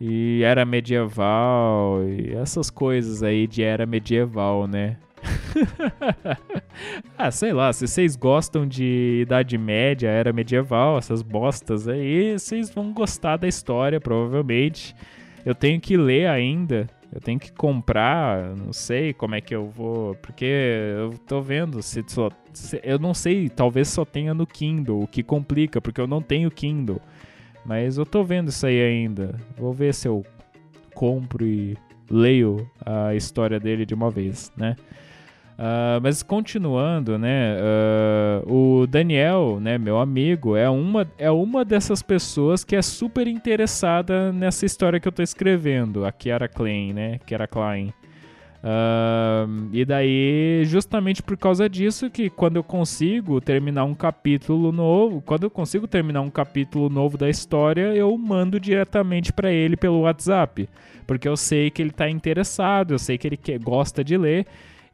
e era medieval e essas coisas aí de era medieval, né? *laughs* ah, sei lá, se vocês gostam de Idade Média, era medieval, essas bostas aí, vocês vão gostar da história, provavelmente. Eu tenho que ler ainda, eu tenho que comprar, não sei como é que eu vou, porque eu tô vendo se, só, se eu não sei, talvez só tenha no Kindle, o que complica, porque eu não tenho Kindle. Mas eu tô vendo isso aí ainda. Vou ver se eu compro e leio a história dele de uma vez, né? Uh, mas continuando, né? Uh, o Daniel, né, meu amigo, é uma, é uma dessas pessoas que é super interessada nessa história que eu tô escrevendo, a Kiara Klein, né? Kiara Klein. Uh, e daí, justamente por causa disso, que quando eu consigo terminar um capítulo novo, quando eu consigo terminar um capítulo novo da história, eu mando diretamente para ele pelo WhatsApp, porque eu sei que ele tá interessado, eu sei que ele quer, gosta de ler.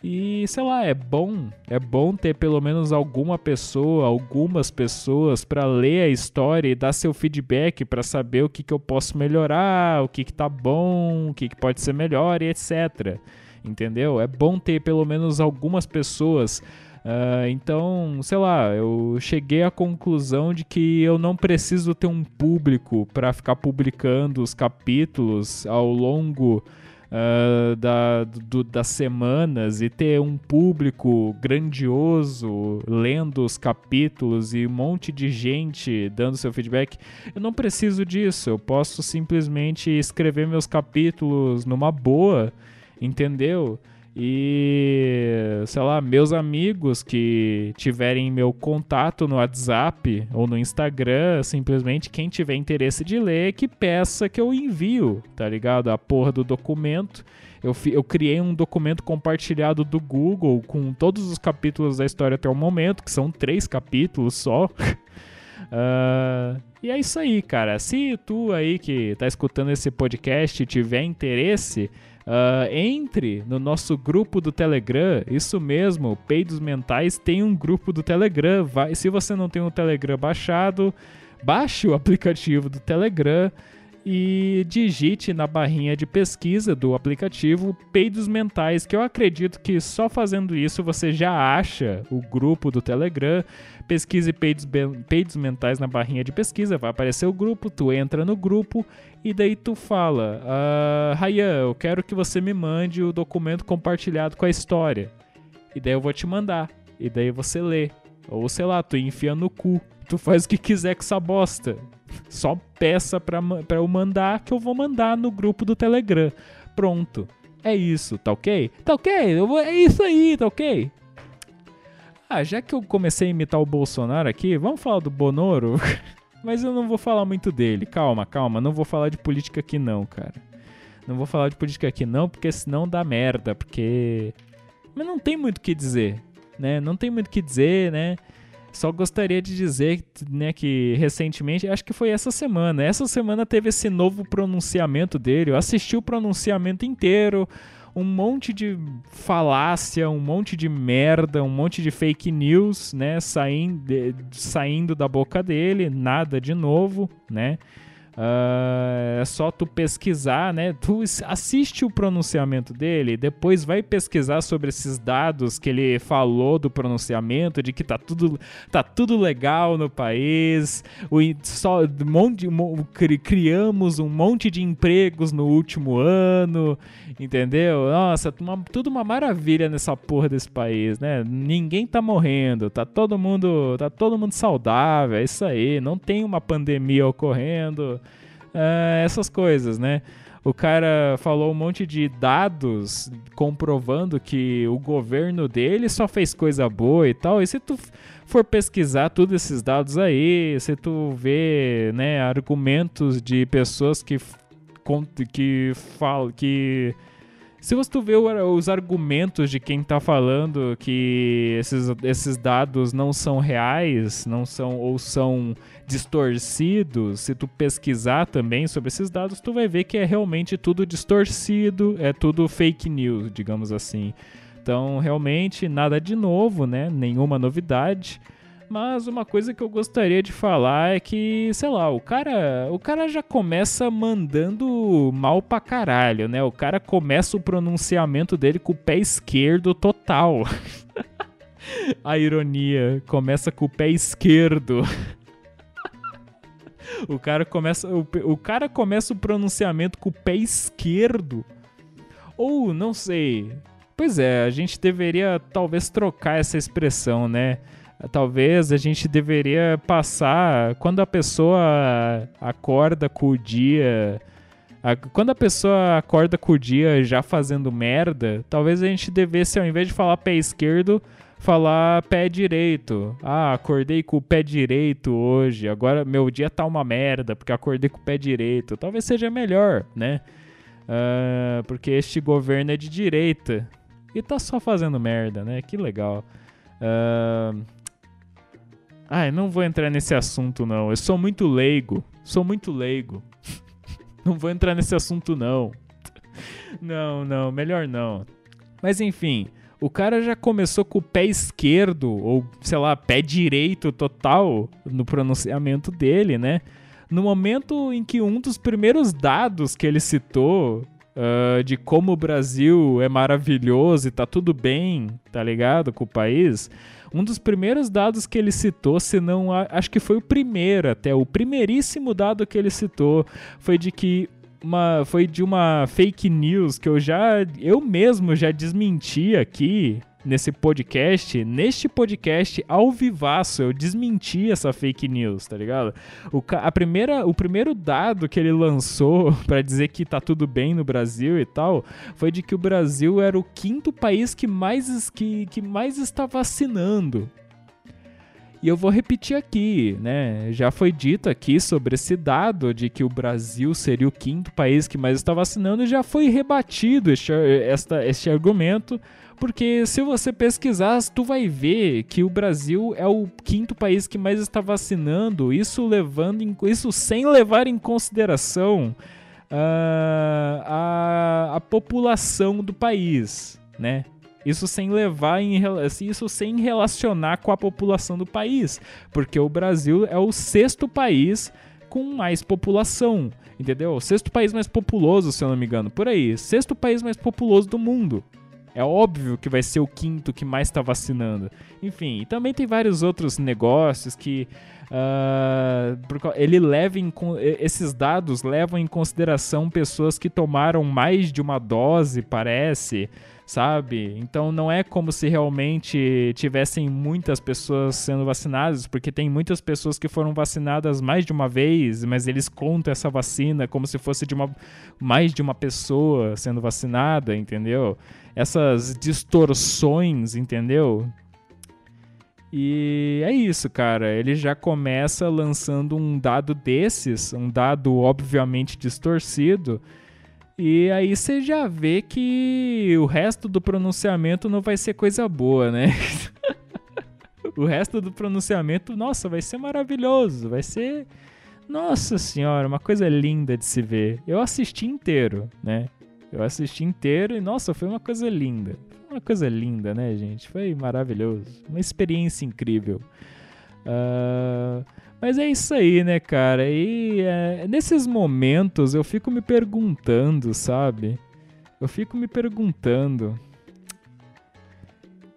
E sei lá, é bom, é bom ter pelo menos alguma pessoa, algumas pessoas para ler a história e dar seu feedback para saber o que, que eu posso melhorar, o que, que tá bom, o que, que pode ser melhor e etc. Entendeu? É bom ter pelo menos algumas pessoas. Uh, então, sei lá, eu cheguei à conclusão de que eu não preciso ter um público para ficar publicando os capítulos ao longo uh, da, do, das semanas e ter um público grandioso lendo os capítulos e um monte de gente dando seu feedback. Eu não preciso disso, eu posso simplesmente escrever meus capítulos numa boa, entendeu? E, sei lá, meus amigos que tiverem meu contato no WhatsApp ou no Instagram, simplesmente quem tiver interesse de ler, que peça que eu envio, tá ligado? A porra do documento. Eu, eu criei um documento compartilhado do Google com todos os capítulos da história até o momento, que são três capítulos só. uh, *laughs* e é isso aí, cara. Se tu aí que tá escutando esse podcast tiver interesse, Uh, entre no nosso grupo do Telegram, isso mesmo, Peidos Mentais tem um grupo do Telegram. Vai, se você não tem o Telegram baixado, baixe o aplicativo do Telegram e digite na barrinha de pesquisa do aplicativo Peidos Mentais, que eu acredito que só fazendo isso você já acha o grupo do Telegram. Pesquise peidos, peidos mentais na barrinha de pesquisa, vai aparecer o grupo, tu entra no grupo e daí tu fala: uh, Rayan, eu quero que você me mande o documento compartilhado com a história. E daí eu vou te mandar. E daí você lê. Ou sei lá, tu enfia no cu. Tu faz o que quiser com essa bosta. Só peça pra eu mandar que eu vou mandar no grupo do Telegram. Pronto. É isso, tá ok? Tá ok? Vou, é isso aí, tá ok? Ah, já que eu comecei a imitar o Bolsonaro aqui, vamos falar do Bonoro? *laughs* Mas eu não vou falar muito dele. Calma, calma. Não vou falar de política aqui não, cara. Não vou falar de política aqui não, porque senão dá merda. Porque. Mas não tem muito o que dizer, né? Não tem muito o que dizer, né? Só gostaria de dizer né, que recentemente, acho que foi essa semana, essa semana teve esse novo pronunciamento dele. Eu assisti o pronunciamento inteiro, um monte de falácia, um monte de merda, um monte de fake news, né, saindo, saindo da boca dele, nada de novo, né? Uh, é só tu pesquisar, né? Tu assiste o pronunciamento dele, depois vai pesquisar sobre esses dados que ele falou do pronunciamento, de que tá tudo, tá tudo legal no país, o, só, monte, criamos um monte de empregos no último ano, entendeu? Nossa, tudo uma maravilha nessa porra desse país, né? Ninguém tá morrendo, tá todo mundo, tá todo mundo saudável, é isso aí, não tem uma pandemia ocorrendo uh, essas coisas, né? O cara falou um monte de dados comprovando que o governo dele só fez coisa boa e tal. E se tu for pesquisar todos esses dados aí, se tu vê, né, argumentos de pessoas que que falam que se você vê os argumentos de quem está falando que esses, esses dados não são reais, não são ou são distorcidos, se tu pesquisar também sobre esses dados, tu vai ver que é realmente tudo distorcido, é tudo fake news, digamos assim. Então, realmente nada de novo, né? Nenhuma novidade. Mas uma coisa que eu gostaria de falar é que, sei lá, o cara, o cara já começa mandando mal pra caralho, né? O cara começa o pronunciamento dele com o pé esquerdo total. *laughs* A ironia começa com o pé esquerdo. *laughs* o cara começa o, o cara começa o pronunciamento com o pé esquerdo. Ou não sei. Pois é, a gente deveria talvez trocar essa expressão, né? Talvez a gente deveria passar quando a pessoa acorda com o dia. A, quando a pessoa acorda com o dia já fazendo merda, talvez a gente devesse, ao invés de falar pé esquerdo, falar pé direito. Ah, acordei com o pé direito hoje. Agora meu dia tá uma merda porque acordei com o pé direito. Talvez seja melhor, né? Uh, porque este governo é de direita e tá só fazendo merda, né? Que legal. Uh, Ai, não vou entrar nesse assunto não. Eu sou muito leigo. Sou muito leigo. *laughs* não vou entrar nesse assunto não. *laughs* não, não, melhor não. Mas enfim, o cara já começou com o pé esquerdo, ou sei lá, pé direito total no pronunciamento dele, né? No momento em que um dos primeiros dados que ele citou uh, de como o Brasil é maravilhoso e tá tudo bem, tá ligado, com o país, um dos primeiros dados que ele citou, se não acho que foi o primeiro até, o primeiríssimo dado que ele citou foi de que uma, foi de uma fake news que eu já eu mesmo já desmenti aqui nesse podcast, neste podcast ao vivaço, eu desmenti essa fake news, tá ligado? O, a primeira, o primeiro dado que ele lançou *laughs* para dizer que tá tudo bem no Brasil e tal, foi de que o Brasil era o quinto país que mais, que, que mais está vacinando. E eu vou repetir aqui, né? Já foi dito aqui sobre esse dado de que o Brasil seria o quinto país que mais está vacinando e já foi rebatido este, esta, este argumento porque se você pesquisar, tu vai ver que o Brasil é o quinto país que mais está vacinando, isso levando em, isso sem levar em consideração uh, a, a população do país, né? Isso sem levar em isso sem relacionar com a população do país, porque o Brasil é o sexto país com mais população, entendeu? O sexto país mais populoso, se eu não me engano, por aí, sexto país mais populoso do mundo. É óbvio que vai ser o quinto que mais está vacinando. Enfim, e também tem vários outros negócios que uh, ele leva em, esses dados levam em consideração pessoas que tomaram mais de uma dose, parece sabe? Então não é como se realmente tivessem muitas pessoas sendo vacinadas, porque tem muitas pessoas que foram vacinadas mais de uma vez, mas eles contam essa vacina como se fosse de uma mais de uma pessoa sendo vacinada, entendeu? Essas distorções, entendeu? E é isso, cara. Ele já começa lançando um dado desses, um dado obviamente distorcido e aí você já vê que o resto do pronunciamento não vai ser coisa boa, né? *laughs* o resto do pronunciamento, nossa, vai ser maravilhoso, vai ser nossa senhora, uma coisa linda de se ver. Eu assisti inteiro, né? Eu assisti inteiro e nossa, foi uma coisa linda. Uma coisa linda, né, gente? Foi maravilhoso. Uma experiência incrível. Uh, mas é isso aí, né, cara? E é, nesses momentos eu fico me perguntando, sabe? Eu fico me perguntando.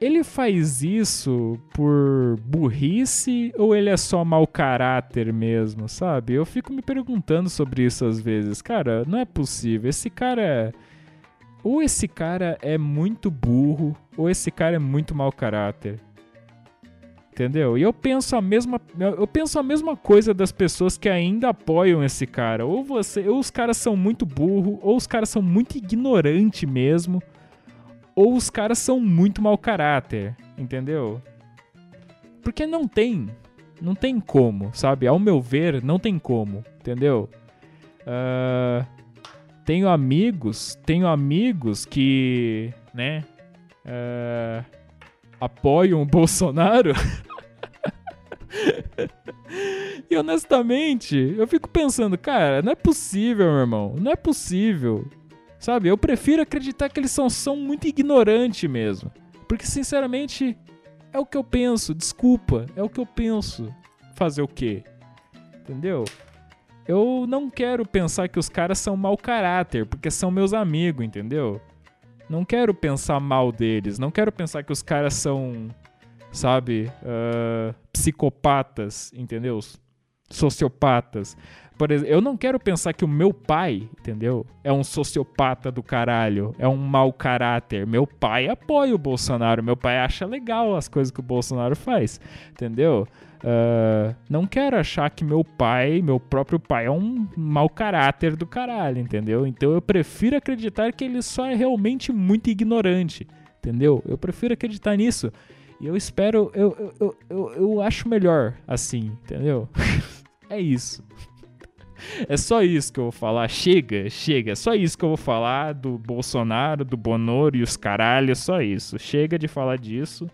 Ele faz isso por burrice ou ele é só mau caráter mesmo, sabe? Eu fico me perguntando sobre isso às vezes. Cara, não é possível. Esse cara. Ou esse cara é muito burro, ou esse cara é muito mau caráter. Entendeu? E eu penso a mesma eu penso a mesma coisa das pessoas que ainda apoiam esse cara. Ou você, ou os caras são muito burro, ou os caras são muito ignorante mesmo, ou os caras são muito mau caráter, entendeu? Porque não tem, não tem como, sabe? Ao meu ver, não tem como, entendeu? Uh, tenho amigos, tenho amigos que, né, uh, apoiam o *laughs* Bolsonaro. *laughs* e honestamente, eu fico pensando, cara, não é possível, meu irmão. Não é possível. Sabe? Eu prefiro acreditar que eles são, são muito ignorantes mesmo. Porque, sinceramente, é o que eu penso. Desculpa, é o que eu penso. Fazer o quê? Entendeu? Eu não quero pensar que os caras são mau caráter, porque são meus amigos, entendeu? Não quero pensar mal deles. Não quero pensar que os caras são sabe? Uh, psicopatas, entendeu? Sociopatas. Por exemplo, eu não quero pensar que o meu pai, entendeu? É um sociopata do caralho, é um mau caráter. Meu pai apoia o Bolsonaro, meu pai acha legal as coisas que o Bolsonaro faz, entendeu? Uh, não quero achar que meu pai, meu próprio pai, é um mau caráter do caralho, entendeu? Então eu prefiro acreditar que ele só é realmente muito ignorante, entendeu? Eu prefiro acreditar nisso. E eu espero, eu, eu, eu, eu acho melhor assim, entendeu? *laughs* é isso. É só isso que eu vou falar. Chega, chega. É só isso que eu vou falar do Bolsonaro, do Bonoro e os caralhos. Só isso. Chega de falar disso.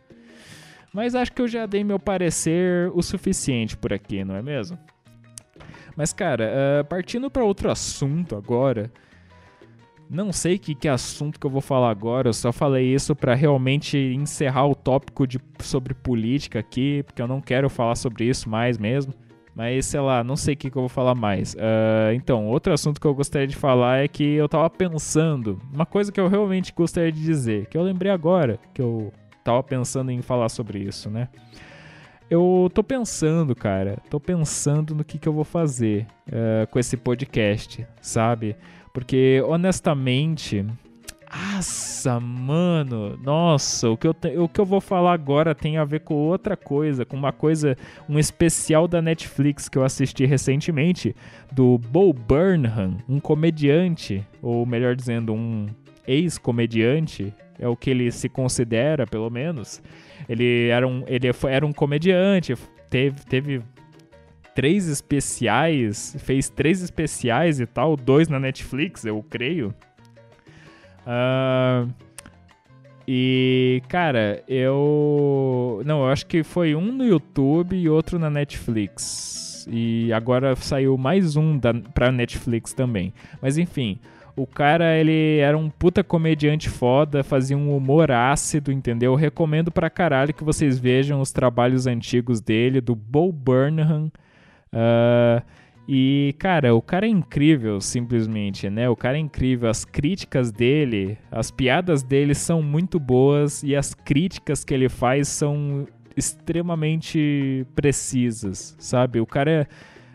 Mas acho que eu já dei meu parecer o suficiente por aqui, não é mesmo? Mas, cara, uh, partindo para outro assunto agora. Não sei que, que assunto que eu vou falar agora, eu só falei isso para realmente encerrar o tópico de, sobre política aqui, porque eu não quero falar sobre isso mais mesmo. Mas sei lá, não sei o que, que eu vou falar mais. Uh, então, outro assunto que eu gostaria de falar é que eu tava pensando, uma coisa que eu realmente gostaria de dizer, que eu lembrei agora, que eu tava pensando em falar sobre isso, né? Eu tô pensando, cara, tô pensando no que, que eu vou fazer uh, com esse podcast, sabe? Porque, honestamente. Nossa, mano. Nossa, o que, eu te, o que eu vou falar agora tem a ver com outra coisa. Com uma coisa. Um especial da Netflix que eu assisti recentemente. Do Bo Burnham, um comediante. Ou melhor dizendo, um ex-comediante. É o que ele se considera, pelo menos. Ele era um, ele era um comediante. Teve, teve três especiais, fez três especiais e tal, dois na Netflix, eu creio. Uh, e, cara, eu. Não, eu acho que foi um no YouTube e outro na Netflix. E agora saiu mais um da, pra Netflix também. Mas enfim, o cara, ele era um puta comediante foda, fazia um humor ácido, entendeu? Eu recomendo pra caralho que vocês vejam os trabalhos antigos dele, do Bo Burnham. Uh, e, cara, o cara é incrível, simplesmente, né? O cara é incrível. As críticas dele, as piadas dele são muito boas e as críticas que ele faz são extremamente precisas, sabe? O cara é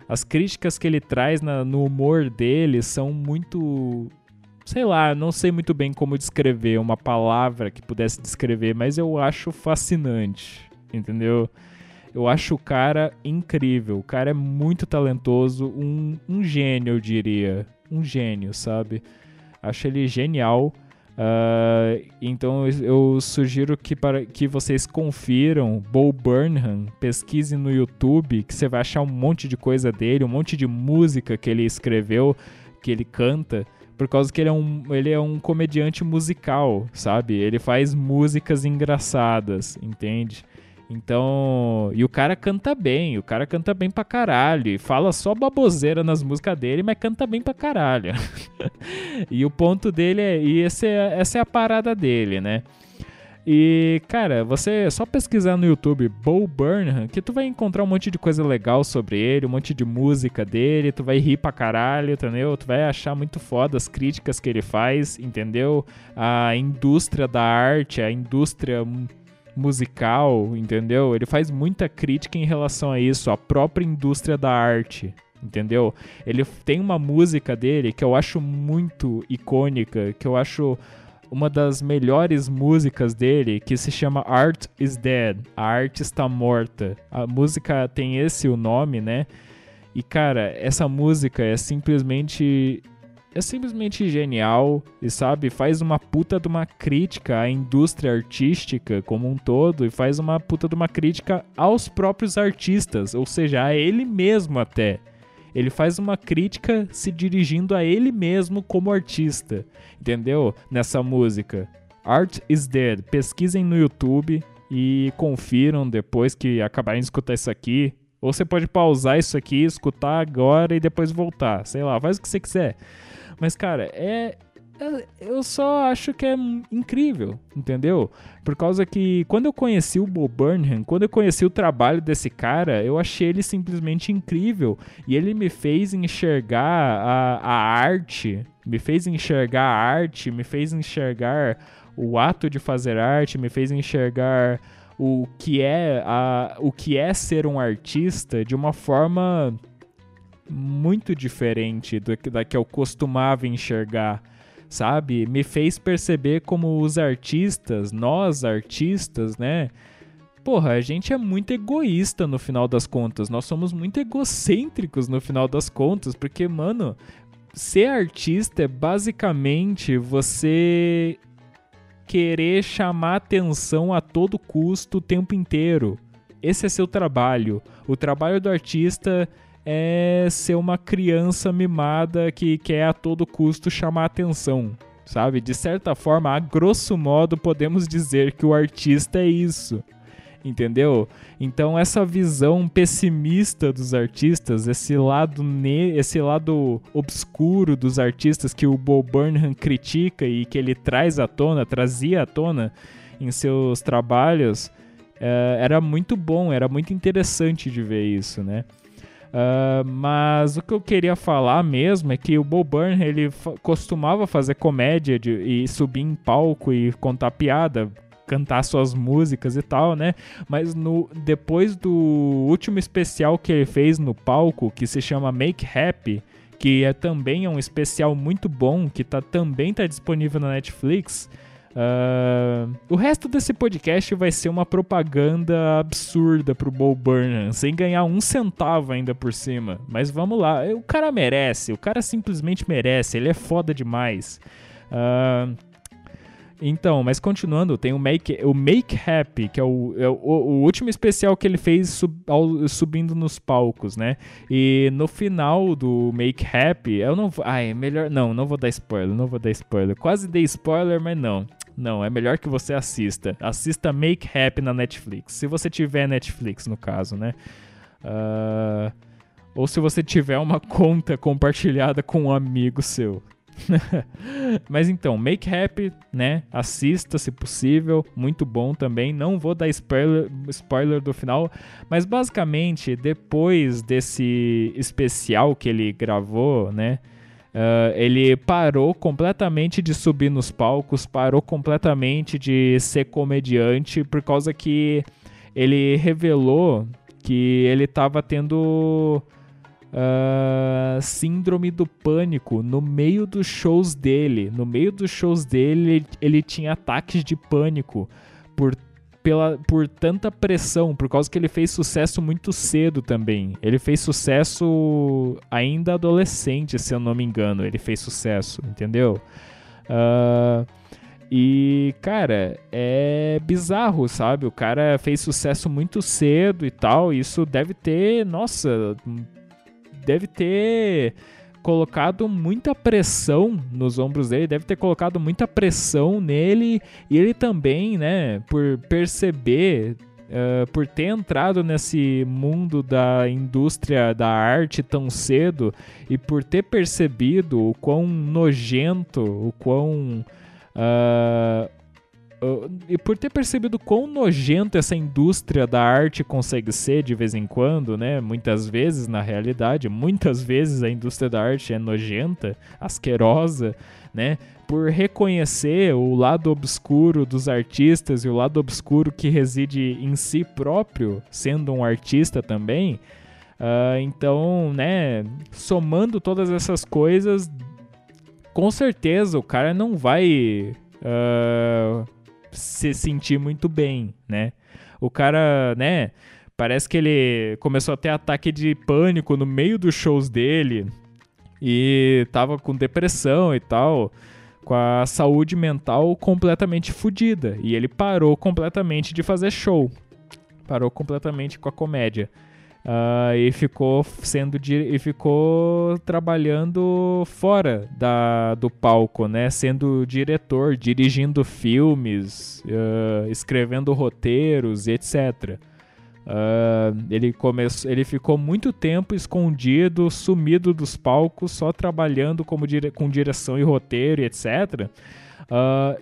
as críticas que ele traz na, no humor dele são muito. Sei lá, não sei muito bem como descrever uma palavra que pudesse descrever, mas eu acho fascinante, entendeu? Eu acho o cara incrível. O cara é muito talentoso, um, um gênio, eu diria. Um gênio, sabe? Acho ele genial. Uh, então eu sugiro que, para, que vocês confiram Bo Burnham, pesquisem no YouTube, que você vai achar um monte de coisa dele, um monte de música que ele escreveu, que ele canta, por causa que ele é um, ele é um comediante musical, sabe? Ele faz músicas engraçadas, entende? Então, e o cara canta bem, o cara canta bem pra caralho, e fala só baboseira nas músicas dele, mas canta bem pra caralho. *laughs* e o ponto dele é, e esse é, essa é a parada dele, né? E, cara, você só pesquisar no YouTube Bo Burnham, que tu vai encontrar um monte de coisa legal sobre ele, um monte de música dele, tu vai rir pra caralho, entendeu? Tu vai achar muito foda as críticas que ele faz, entendeu? A indústria da arte, a indústria musical, entendeu? Ele faz muita crítica em relação a isso, a própria indústria da arte, entendeu? Ele tem uma música dele que eu acho muito icônica, que eu acho uma das melhores músicas dele, que se chama Art is Dead. A arte está morta. A música tem esse o nome, né? E cara, essa música é simplesmente é simplesmente genial e sabe, faz uma puta de uma crítica à indústria artística como um todo e faz uma puta de uma crítica aos próprios artistas, ou seja, a ele mesmo até. Ele faz uma crítica se dirigindo a ele mesmo como artista, entendeu? Nessa música. Art is Dead. Pesquisem no YouTube e confiram depois que acabarem de escutar isso aqui. Ou você pode pausar isso aqui, escutar agora e depois voltar. Sei lá, faz o que você quiser. Mas, cara, é, é. Eu só acho que é incrível, entendeu? Por causa que quando eu conheci o Bo Burnham, quando eu conheci o trabalho desse cara, eu achei ele simplesmente incrível. E ele me fez enxergar a, a arte, me fez enxergar a arte, me fez enxergar o ato de fazer arte, me fez enxergar o que é a, o que é ser um artista de uma forma muito diferente do da que eu costumava enxergar, sabe? Me fez perceber como os artistas, nós artistas, né? Porra, a gente é muito egoísta no final das contas. Nós somos muito egocêntricos no final das contas, porque, mano, ser artista é basicamente você querer chamar atenção a todo custo o tempo inteiro. Esse é seu trabalho. O trabalho do artista é ser uma criança mimada que quer a todo custo chamar atenção, sabe? De certa forma, a grosso modo, podemos dizer que o artista é isso. Entendeu? Então essa visão pessimista dos artistas, esse lado ne esse lado obscuro dos artistas que o Bo Burnham critica e que ele traz à tona, trazia à tona em seus trabalhos, é, era muito bom, era muito interessante de ver isso, né? Uh, mas o que eu queria falar mesmo é que o Bo Burnham ele costumava fazer comédia de, e subir em palco e contar piada, cantar suas músicas e tal, né? Mas no depois do último especial que ele fez no palco, que se chama Make Happy, que é também um especial muito bom, que tá, também tá disponível na Netflix. Uh, o resto desse podcast vai ser uma propaganda absurda pro Bo Burnham, sem ganhar um centavo ainda por cima. Mas vamos lá, o cara merece, o cara simplesmente merece, ele é foda demais. Uh, então, mas continuando, tem o Make, o Make Happy, que é o, é o, o último especial que ele fez sub, ao, subindo nos palcos, né? E no final do Make Happy, eu não vou. Ai, melhor. Não, não vou dar spoiler, não vou dar spoiler. Quase dei spoiler, mas não. Não, é melhor que você assista. Assista Make Happy na Netflix. Se você tiver Netflix, no caso, né? Uh, ou se você tiver uma conta compartilhada com um amigo seu. *laughs* Mas então, Make Happy, né? Assista se possível, muito bom também. Não vou dar spoiler, spoiler do final, mas basicamente, depois desse especial que ele gravou, né? Uh, ele parou completamente de subir nos palcos, parou completamente de ser comediante, por causa que ele revelou que ele estava tendo uh, síndrome do pânico no meio dos shows dele. No meio dos shows dele, ele tinha ataques de pânico por, pela, por tanta pressão, por causa que ele fez sucesso muito cedo também. Ele fez sucesso ainda adolescente, se eu não me engano. Ele fez sucesso, entendeu? Uh, e, cara, é bizarro, sabe? O cara fez sucesso muito cedo e tal. E isso deve ter, nossa, deve ter colocado muita pressão nos ombros dele, deve ter colocado muita pressão nele e ele também, né, por perceber, uh, por ter entrado nesse mundo da indústria da arte tão cedo e por ter percebido o quão nojento, o quão uh, e por ter percebido quão nojento essa indústria da arte consegue ser de vez em quando, né? Muitas vezes, na realidade, muitas vezes a indústria da arte é nojenta, asquerosa, né? Por reconhecer o lado obscuro dos artistas e o lado obscuro que reside em si próprio, sendo um artista também. Uh, então, né? Somando todas essas coisas, com certeza o cara não vai. Uh, se sentir muito bem, né? O cara, né? Parece que ele começou a ter ataque de pânico no meio dos shows dele e tava com depressão e tal, com a saúde mental completamente fodida. E ele parou completamente de fazer show. Parou completamente com a comédia. Uh, e ficou sendo e ficou trabalhando fora da, do palco, né? Sendo diretor, dirigindo filmes, uh, escrevendo roteiros etc. Uh, ele, começou, ele ficou muito tempo escondido, sumido dos palcos, só trabalhando como dire com direção e roteiro etc.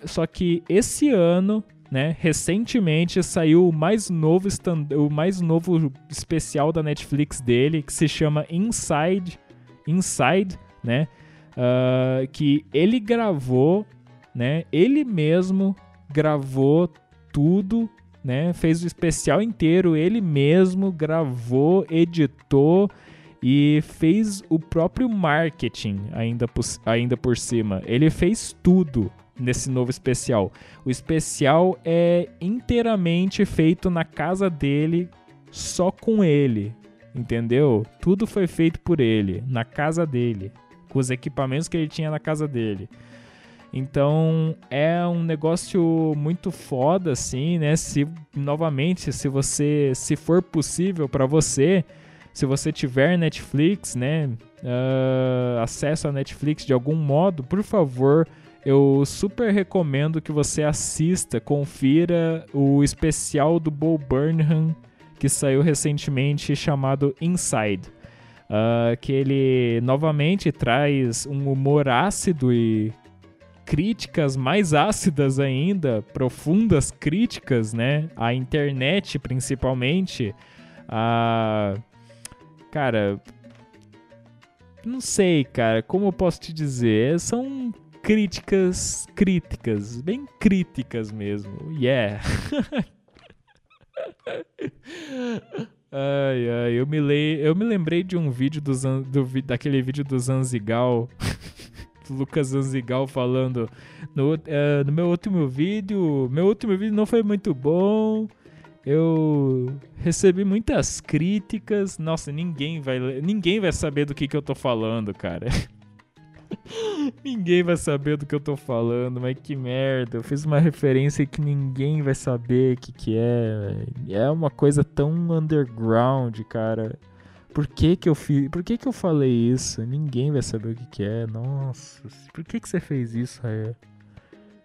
só que esse ano né? Recentemente saiu o mais novo stand, o mais novo especial da Netflix dele que se chama Inside, Inside, né? Uh, que ele gravou, né? Ele mesmo gravou tudo, né? Fez o especial inteiro, ele mesmo gravou, editou e fez o próprio marketing ainda por, ainda por cima. Ele fez tudo, nesse novo especial. O especial é inteiramente feito na casa dele, só com ele, entendeu? Tudo foi feito por ele, na casa dele, com os equipamentos que ele tinha na casa dele. Então é um negócio muito foda, assim, né? Se novamente, se você, se for possível para você, se você tiver Netflix, né? Uh, acesso a Netflix de algum modo, por favor, eu super recomendo que você assista, confira o especial do Bo Burnham que saiu recentemente chamado Inside. Uh, que ele novamente traz um humor ácido e críticas mais ácidas ainda, profundas críticas, né? A internet, principalmente. A. Cara. Não sei, cara. Como eu posso te dizer? São críticas críticas, bem críticas mesmo. Yeah. *laughs* ai, ai, eu me, eu me lembrei de um vídeo do, Zan... do... daquele vídeo do Zanzigal. *laughs* Lucas Zanzigal falando no, uh, no meu último vídeo, meu último vídeo não foi muito bom. Eu recebi muitas críticas. Nossa, ninguém vai ninguém vai saber do que que eu tô falando, cara. *laughs* *laughs* ninguém vai saber do que eu tô falando, mas que merda. Eu fiz uma referência que ninguém vai saber o que, que é. É uma coisa tão underground, cara. Por que que eu fiz? Por que que eu falei isso? Ninguém vai saber o que, que é. Nossa, por que que você fez isso, Raia?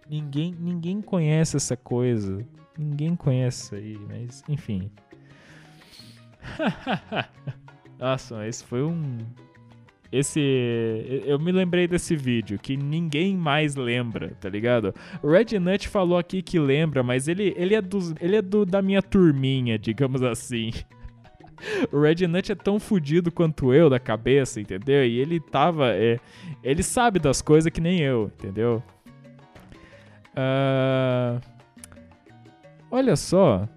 Ninguém, ninguém conhece essa coisa. Ninguém conhece isso aí, mas enfim. *laughs* Nossa, esse foi um. Esse. Eu me lembrei desse vídeo que ninguém mais lembra, tá ligado? O Red Nut falou aqui que lembra, mas ele, ele, é, do, ele é do, da minha turminha, digamos assim. *laughs* O Red Nut é tão fodido quanto eu da cabeça, entendeu? E ele tava. É, ele sabe das coisas que nem eu, entendeu? Uh, olha só.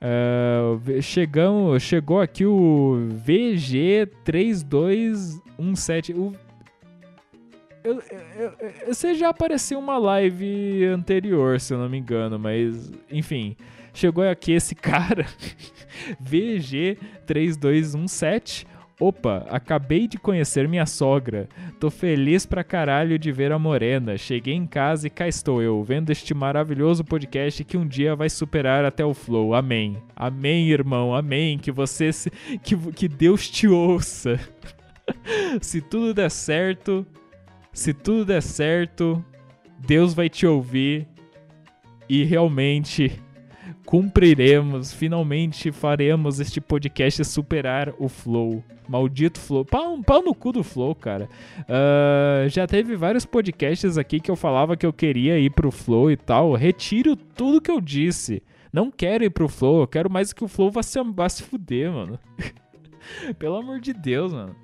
Uh, chegamos, chegou aqui o VG3217. O, eu, eu, eu, você já apareceu uma live anterior, se eu não me engano, mas enfim. Chegou aqui esse *laughs* cara, VG3217. Opa, acabei de conhecer minha sogra. Tô feliz pra caralho de ver a Morena. Cheguei em casa e cá estou eu, vendo este maravilhoso podcast que um dia vai superar até o Flow. Amém. Amém, irmão. Amém. Que você se... que, que Deus te ouça. *laughs* se tudo der certo, se tudo der certo, Deus vai te ouvir e realmente cumpriremos, finalmente faremos este podcast superar o Flow. Maldito Flow. Pau, pau no cu do Flow, cara. Uh, já teve vários podcasts aqui que eu falava que eu queria ir pro Flow e tal. Retiro tudo que eu disse. Não quero ir pro Flow, eu quero mais que o Flow vá se, vá se fuder, mano. *laughs* Pelo amor de Deus, mano.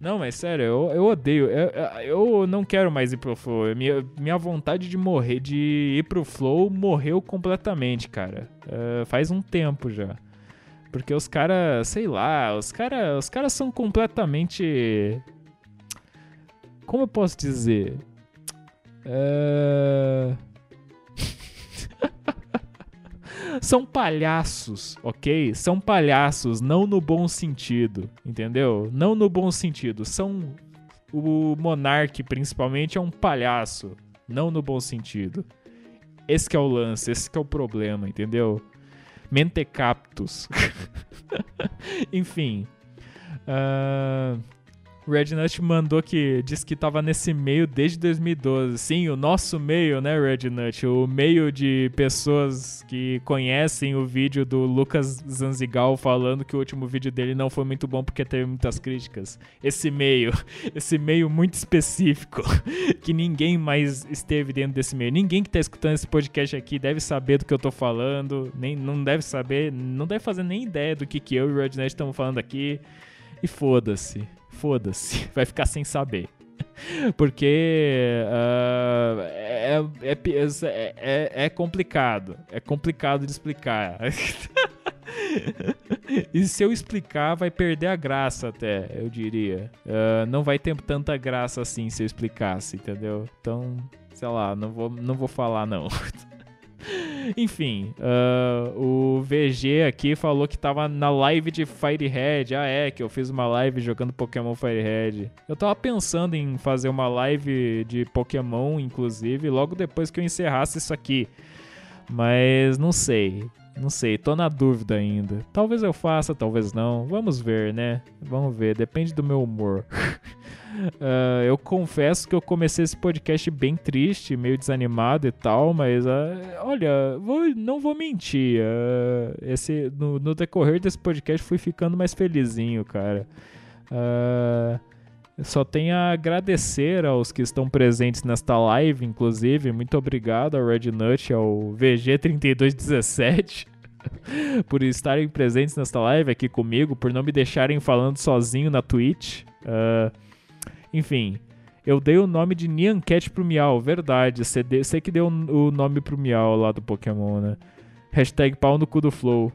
Não, mas sério, eu, eu odeio. Eu, eu não quero mais ir pro Flow. Minha, minha vontade de morrer, de ir pro Flow, morreu completamente, cara. Uh, faz um tempo já. Porque os caras, sei lá, os caras os cara são completamente. Como eu posso dizer? Uh... são palhaços, ok? São palhaços, não no bom sentido, entendeu? Não no bom sentido. São. O Monark, principalmente, é um palhaço, não no bom sentido. Esse é o lance, esse é o problema, entendeu? Mentecaptus. *laughs* Enfim. Uh, Rednut mandou que disse que estava nesse meio desde 2012. Sim, o nosso meio, né, Rednut? O meio de pessoas que conhecem o vídeo do Lucas Zanzigal falando que o último vídeo dele não foi muito bom porque teve muitas críticas. Esse meio, *laughs* esse meio muito específico, *laughs* que ninguém mais esteve dentro desse meio. Ninguém que está escutando esse podcast aqui deve saber do que eu tô falando, nem não deve saber, não deve fazer nem ideia do que que eu e o Rednut estamos falando aqui. E foda-se foda-se, *laughs* vai ficar sem saber. *laughs* Porque uh, é, é, é, é, complicado. É complicado de explicar. *laughs* e se eu explicar, vai perder a graça até, eu diria. Uh, não vai ter tanta graça assim se eu explicasse, entendeu? Então, sei lá, não vou, não vou falar não. *laughs* Enfim, uh, o VG aqui falou que tava na live de Firehead. Ah, é, que eu fiz uma live jogando Pokémon Firehead. Eu tava pensando em fazer uma live de Pokémon, inclusive, logo depois que eu encerrasse isso aqui. Mas não sei. Não sei, tô na dúvida ainda. Talvez eu faça, talvez não. Vamos ver, né? Vamos ver, depende do meu humor. Uh, *laughs* eu confesso que eu comecei esse podcast bem triste, meio desanimado e tal, mas uh, olha, vou, não vou mentir. Uh, esse, no, no, decorrer desse podcast fui ficando mais felizinho, cara. só tenho a agradecer aos que estão presentes nesta live, inclusive. Muito obrigado ao Red Nut, ao VG3217. *laughs* por estarem presentes nesta live aqui comigo, por não me deixarem falando sozinho na Twitch. Uh, enfim, eu dei o nome de Nyan Cat pro Miau, verdade. Você, que deu o nome pro Miau lá do Pokémon, né? Hashtag pau no cu do Flow.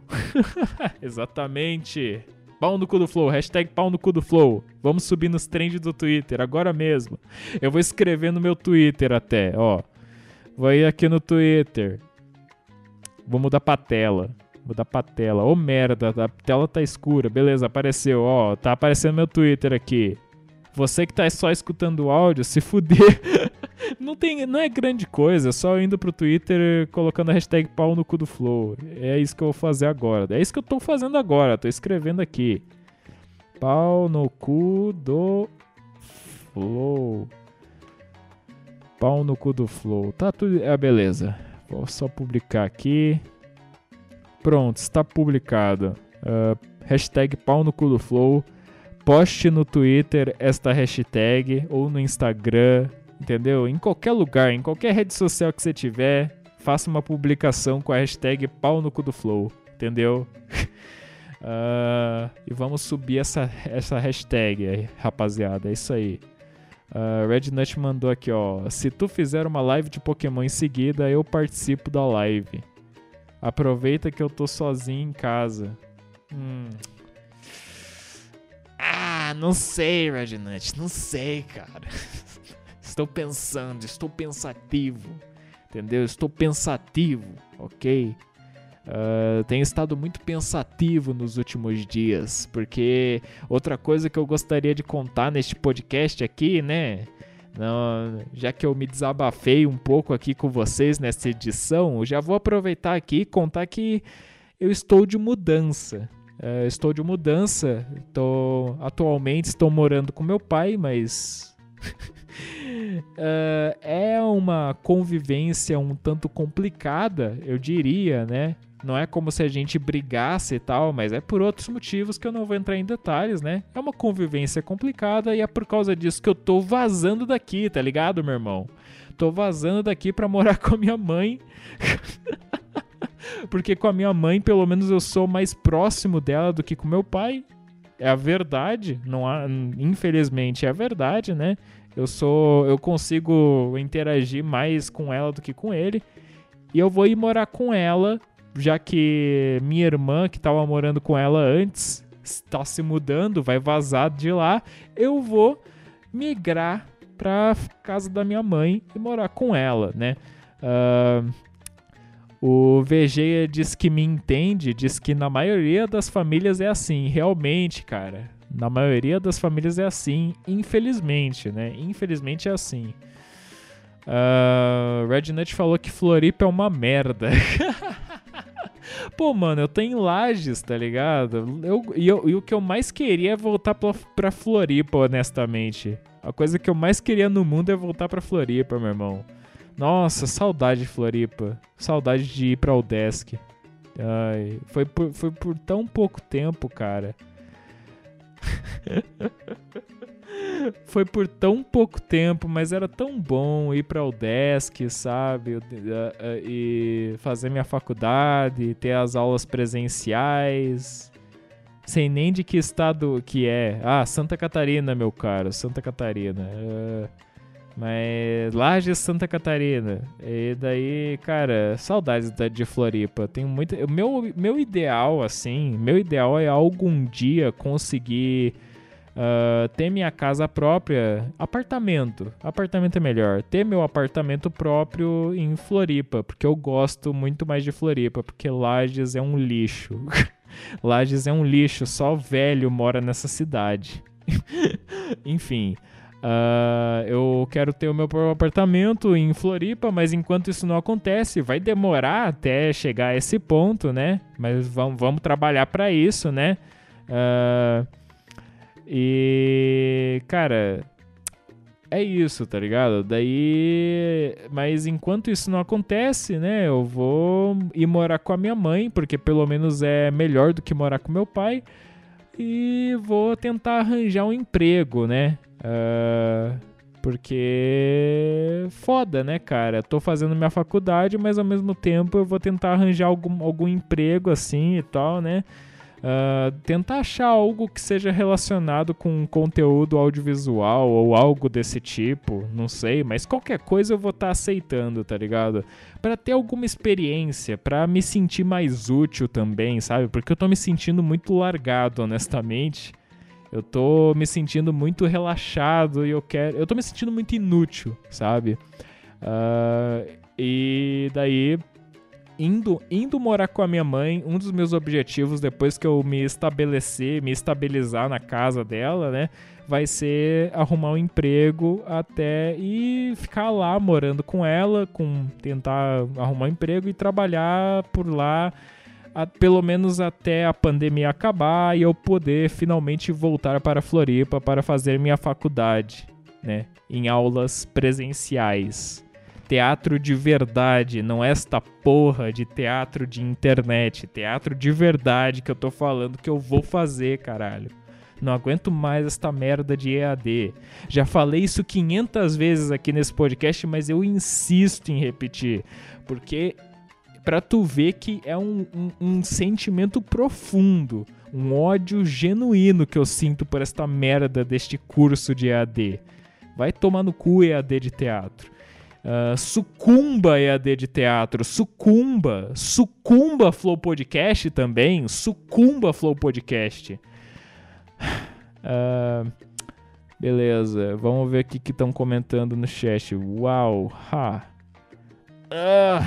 *laughs* Exatamente. Pau no cu do Flow, hashtag pau no cu do Flow. Vamos subir nos trends do Twitter, agora mesmo. Eu vou escrever no meu Twitter até, ó. Vou ir aqui no Twitter. Vou mudar pra tela. Mudar pra tela. Ô oh, merda, a tela tá escura. Beleza, apareceu, ó. Tá aparecendo meu Twitter aqui. Você que tá só escutando o áudio, se fuder. *laughs* não, tem, não é grande coisa, é só indo pro Twitter colocando a hashtag pau no cu do Flow. É isso que eu vou fazer agora. É isso que eu tô fazendo agora, tô escrevendo aqui. Pau no cu do Flow. Pau no cu do Flow. Tá tudo. É, beleza. Vou só publicar aqui. Pronto, está publicado. Uh, hashtag pau no cu do Flow poste no Twitter esta hashtag ou no Instagram, entendeu? Em qualquer lugar, em qualquer rede social que você tiver, faça uma publicação com a hashtag pau no cu do flow, entendeu? uh, *laughs* e vamos subir essa, essa hashtag, rapaziada, é isso aí. Uh, Red Nut mandou aqui, ó. Se tu fizer uma live de Pokémon em seguida, eu participo da live. Aproveita que eu tô sozinho em casa. Hum. Ah, não sei, Red Nut, não sei, cara. *laughs* estou pensando, estou pensativo. Entendeu? Estou pensativo, ok? Uh, tenho estado muito pensativo nos últimos dias, porque outra coisa que eu gostaria de contar neste podcast aqui, né? Não, já que eu me desabafei um pouco aqui com vocês nessa edição, eu já vou aproveitar aqui e contar que eu estou de mudança. Uh, estou de mudança. Tô, atualmente estou morando com meu pai, mas uh, *laughs* é uma convivência um tanto complicada, eu diria, né? Não é como se a gente brigasse e tal, mas é por outros motivos que eu não vou entrar em detalhes, né? É uma convivência complicada e é por causa disso que eu tô vazando daqui, tá ligado, meu irmão? Tô vazando daqui pra morar *laughs* com a minha mãe. *laughs* Porque com a minha mãe, pelo menos eu sou mais próximo dela do que com meu pai. É a verdade, não há, infelizmente é a verdade, né? Eu sou, eu consigo interagir mais com ela do que com ele. E eu vou ir morar com ela já que minha irmã, que estava morando com ela antes, está se mudando, vai vazar de lá, eu vou migrar para casa da minha mãe e morar com ela, né? Uh, o VG diz que me entende, diz que na maioria das famílias é assim, realmente, cara. Na maioria das famílias é assim, infelizmente, né? Infelizmente é assim. Uh, Red Nut falou que Floripa é uma merda. *laughs* *laughs* Pô, mano, eu tô em Lages, tá ligado? Eu, e, eu, e o que eu mais queria é voltar pra, pra Floripa, honestamente. A coisa que eu mais queria no mundo é voltar pra Floripa, meu irmão. Nossa, saudade de Floripa. Saudade de ir pra Odesk. Ai, foi por, foi por tão pouco tempo, cara. *laughs* foi por tão pouco tempo, mas era tão bom ir para o desk, sabe? E fazer minha faculdade, ter as aulas presenciais. Sem nem de que estado que é. Ah, Santa Catarina, meu caro, Santa Catarina. Uh, mas Lages, Santa Catarina. E daí, cara, saudades de Floripa. Tenho muito. Meu, meu ideal, assim, meu ideal é algum dia conseguir Uh, ter minha casa própria, apartamento, apartamento é melhor. Ter meu apartamento próprio em Floripa, porque eu gosto muito mais de Floripa, porque Lages é um lixo. *laughs* Lages é um lixo, só velho mora nessa cidade. *laughs* Enfim, uh, eu quero ter o meu próprio apartamento em Floripa, mas enquanto isso não acontece, vai demorar até chegar a esse ponto, né? Mas vamos, trabalhar para isso, né? Uh, e, cara, é isso, tá ligado? Daí. Mas enquanto isso não acontece, né? Eu vou ir morar com a minha mãe, porque pelo menos é melhor do que morar com meu pai. E vou tentar arranjar um emprego, né? Uh, porque. Foda, né, cara? Tô fazendo minha faculdade, mas ao mesmo tempo eu vou tentar arranjar algum, algum emprego assim e tal, né? Uh, tentar achar algo que seja relacionado com conteúdo audiovisual ou algo desse tipo, não sei, mas qualquer coisa eu vou estar tá aceitando, tá ligado? Para ter alguma experiência, para me sentir mais útil também, sabe? Porque eu tô me sentindo muito largado, honestamente. Eu tô me sentindo muito relaxado e eu quero. Eu tô me sentindo muito inútil, sabe? Uh, e daí indo, indo morar com a minha mãe, um dos meus objetivos depois que eu me estabelecer, me estabilizar na casa dela, né, vai ser arrumar um emprego até e ficar lá morando com ela, com tentar arrumar um emprego e trabalhar por lá a, pelo menos até a pandemia acabar e eu poder finalmente voltar para Floripa para fazer minha faculdade, né, em aulas presenciais teatro de verdade, não esta porra de teatro de internet, teatro de verdade que eu tô falando que eu vou fazer, caralho. Não aguento mais esta merda de EAD. Já falei isso 500 vezes aqui nesse podcast, mas eu insisto em repetir. Porque para tu ver que é um, um, um, sentimento profundo, um ódio genuíno que eu sinto por esta merda deste curso de EAD. Vai tomar no cu EAD de teatro. Uh, sucumba EAD de teatro, sucumba, sucumba Flow Podcast também, sucumba Flow Podcast. Uh, beleza, vamos ver o que estão comentando no chat. Uau, ha. Uh,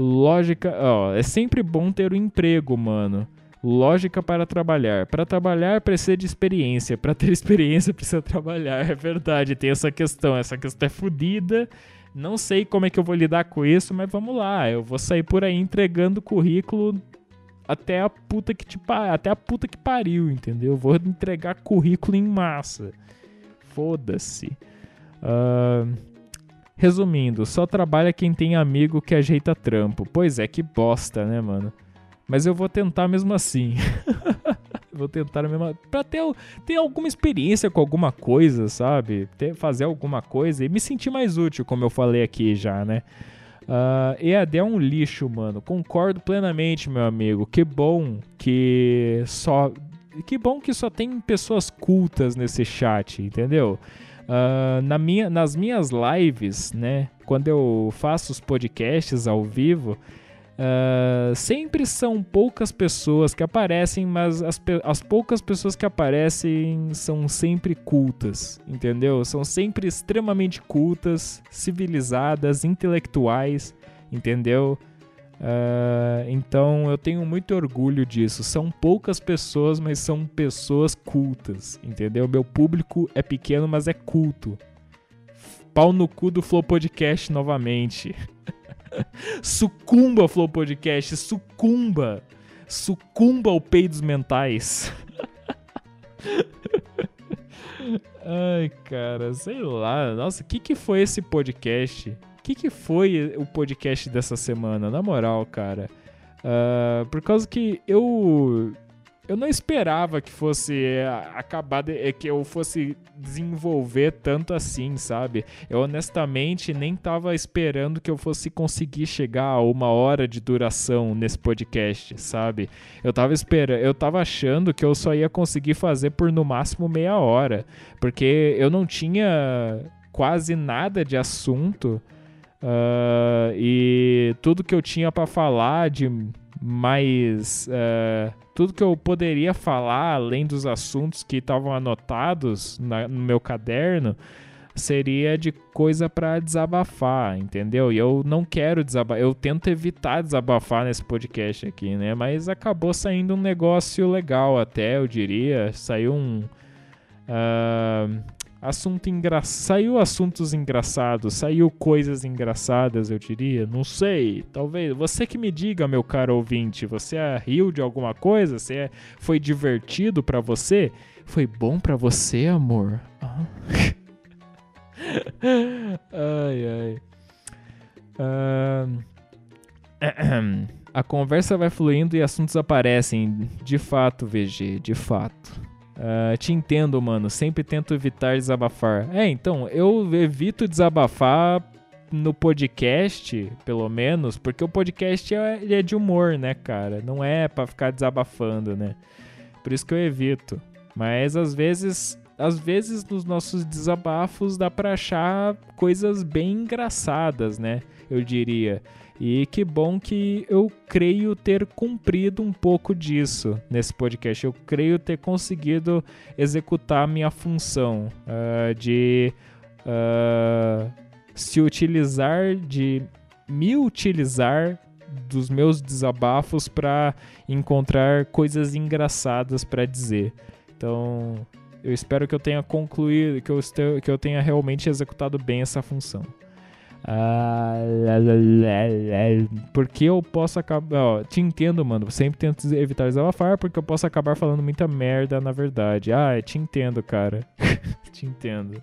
lógica, ó, é sempre bom ter um emprego, mano. Lógica para trabalhar. Para trabalhar precisa de experiência. Para ter *laughs* experiência precisa trabalhar. É verdade, tem essa questão. Essa questão é fodida. Não sei como é que eu vou lidar com isso, mas vamos lá. Eu vou sair por aí entregando currículo até a puta que te até a puta que pariu, entendeu? Vou entregar currículo em massa. Foda-se. Uh, resumindo, só trabalha quem tem amigo que ajeita trampo. Pois é, que bosta, né, mano? Mas eu vou tentar mesmo assim. *laughs* vou tentar mesmo para ter, ter alguma experiência com alguma coisa, sabe? Ter, fazer alguma coisa e me sentir mais útil, como eu falei aqui já, né? Uh, EAD é um lixo, mano. Concordo plenamente, meu amigo. Que bom que só. Que bom que só tem pessoas cultas nesse chat, entendeu? Uh, na minha, nas minhas lives, né? Quando eu faço os podcasts ao vivo, Uh, sempre são poucas pessoas que aparecem, mas as, as poucas pessoas que aparecem são sempre cultas, entendeu? São sempre extremamente cultas, civilizadas, intelectuais, entendeu? Uh, então eu tenho muito orgulho disso. São poucas pessoas, mas são pessoas cultas, entendeu? Meu público é pequeno, mas é culto. Pau no cu do Flow Podcast novamente. *laughs* sucumba, Flow Podcast, sucumba. Sucumba ao peidos mentais. Ai, cara, sei lá. Nossa, o que, que foi esse podcast? O que, que foi o podcast dessa semana? Na moral, cara. Uh, por causa que eu eu não esperava que fosse é, acabar, de, é, que eu fosse desenvolver tanto assim, sabe? Eu honestamente nem tava esperando que eu fosse conseguir chegar a uma hora de duração nesse podcast, sabe? Eu tava esperando, eu tava achando que eu só ia conseguir fazer por no máximo meia hora, porque eu não tinha quase nada de assunto. Uh, e tudo que eu tinha para falar de mais uh, tudo que eu poderia falar, além dos assuntos que estavam anotados na, no meu caderno, seria de coisa para desabafar, entendeu? E eu não quero desabafar, eu tento evitar desabafar nesse podcast aqui, né? Mas acabou saindo um negócio legal até, eu diria. Saiu um. Uh, assunto engraçado. Saiu assuntos engraçados, saiu coisas engraçadas, eu diria. Não sei, talvez. Você que me diga, meu caro ouvinte, você riu de alguma coisa? Você é, foi divertido para você? Foi bom para você, amor? Ah. *laughs* ai, ai. Uh... *clears throat* A conversa vai fluindo e assuntos aparecem. De fato, VG, de fato. Uh, te entendo, mano. Sempre tento evitar desabafar. É, então, eu evito desabafar no podcast, pelo menos, porque o podcast é, é de humor, né, cara? Não é para ficar desabafando, né? Por isso que eu evito. Mas às vezes, às vezes nos nossos desabafos dá para achar coisas bem engraçadas, né? Eu diria. E que bom que eu creio ter cumprido um pouco disso nesse podcast. Eu creio ter conseguido executar minha função uh, de uh, se utilizar, de me utilizar dos meus desabafos para encontrar coisas engraçadas para dizer. Então, eu espero que eu tenha concluído, que eu, que eu tenha realmente executado bem essa função. Ah, porque eu posso acabar. Te entendo, mano. Sempre tento evitar desabafar porque eu posso acabar falando muita merda na verdade. Ah, te entendo, cara. *laughs* te entendo.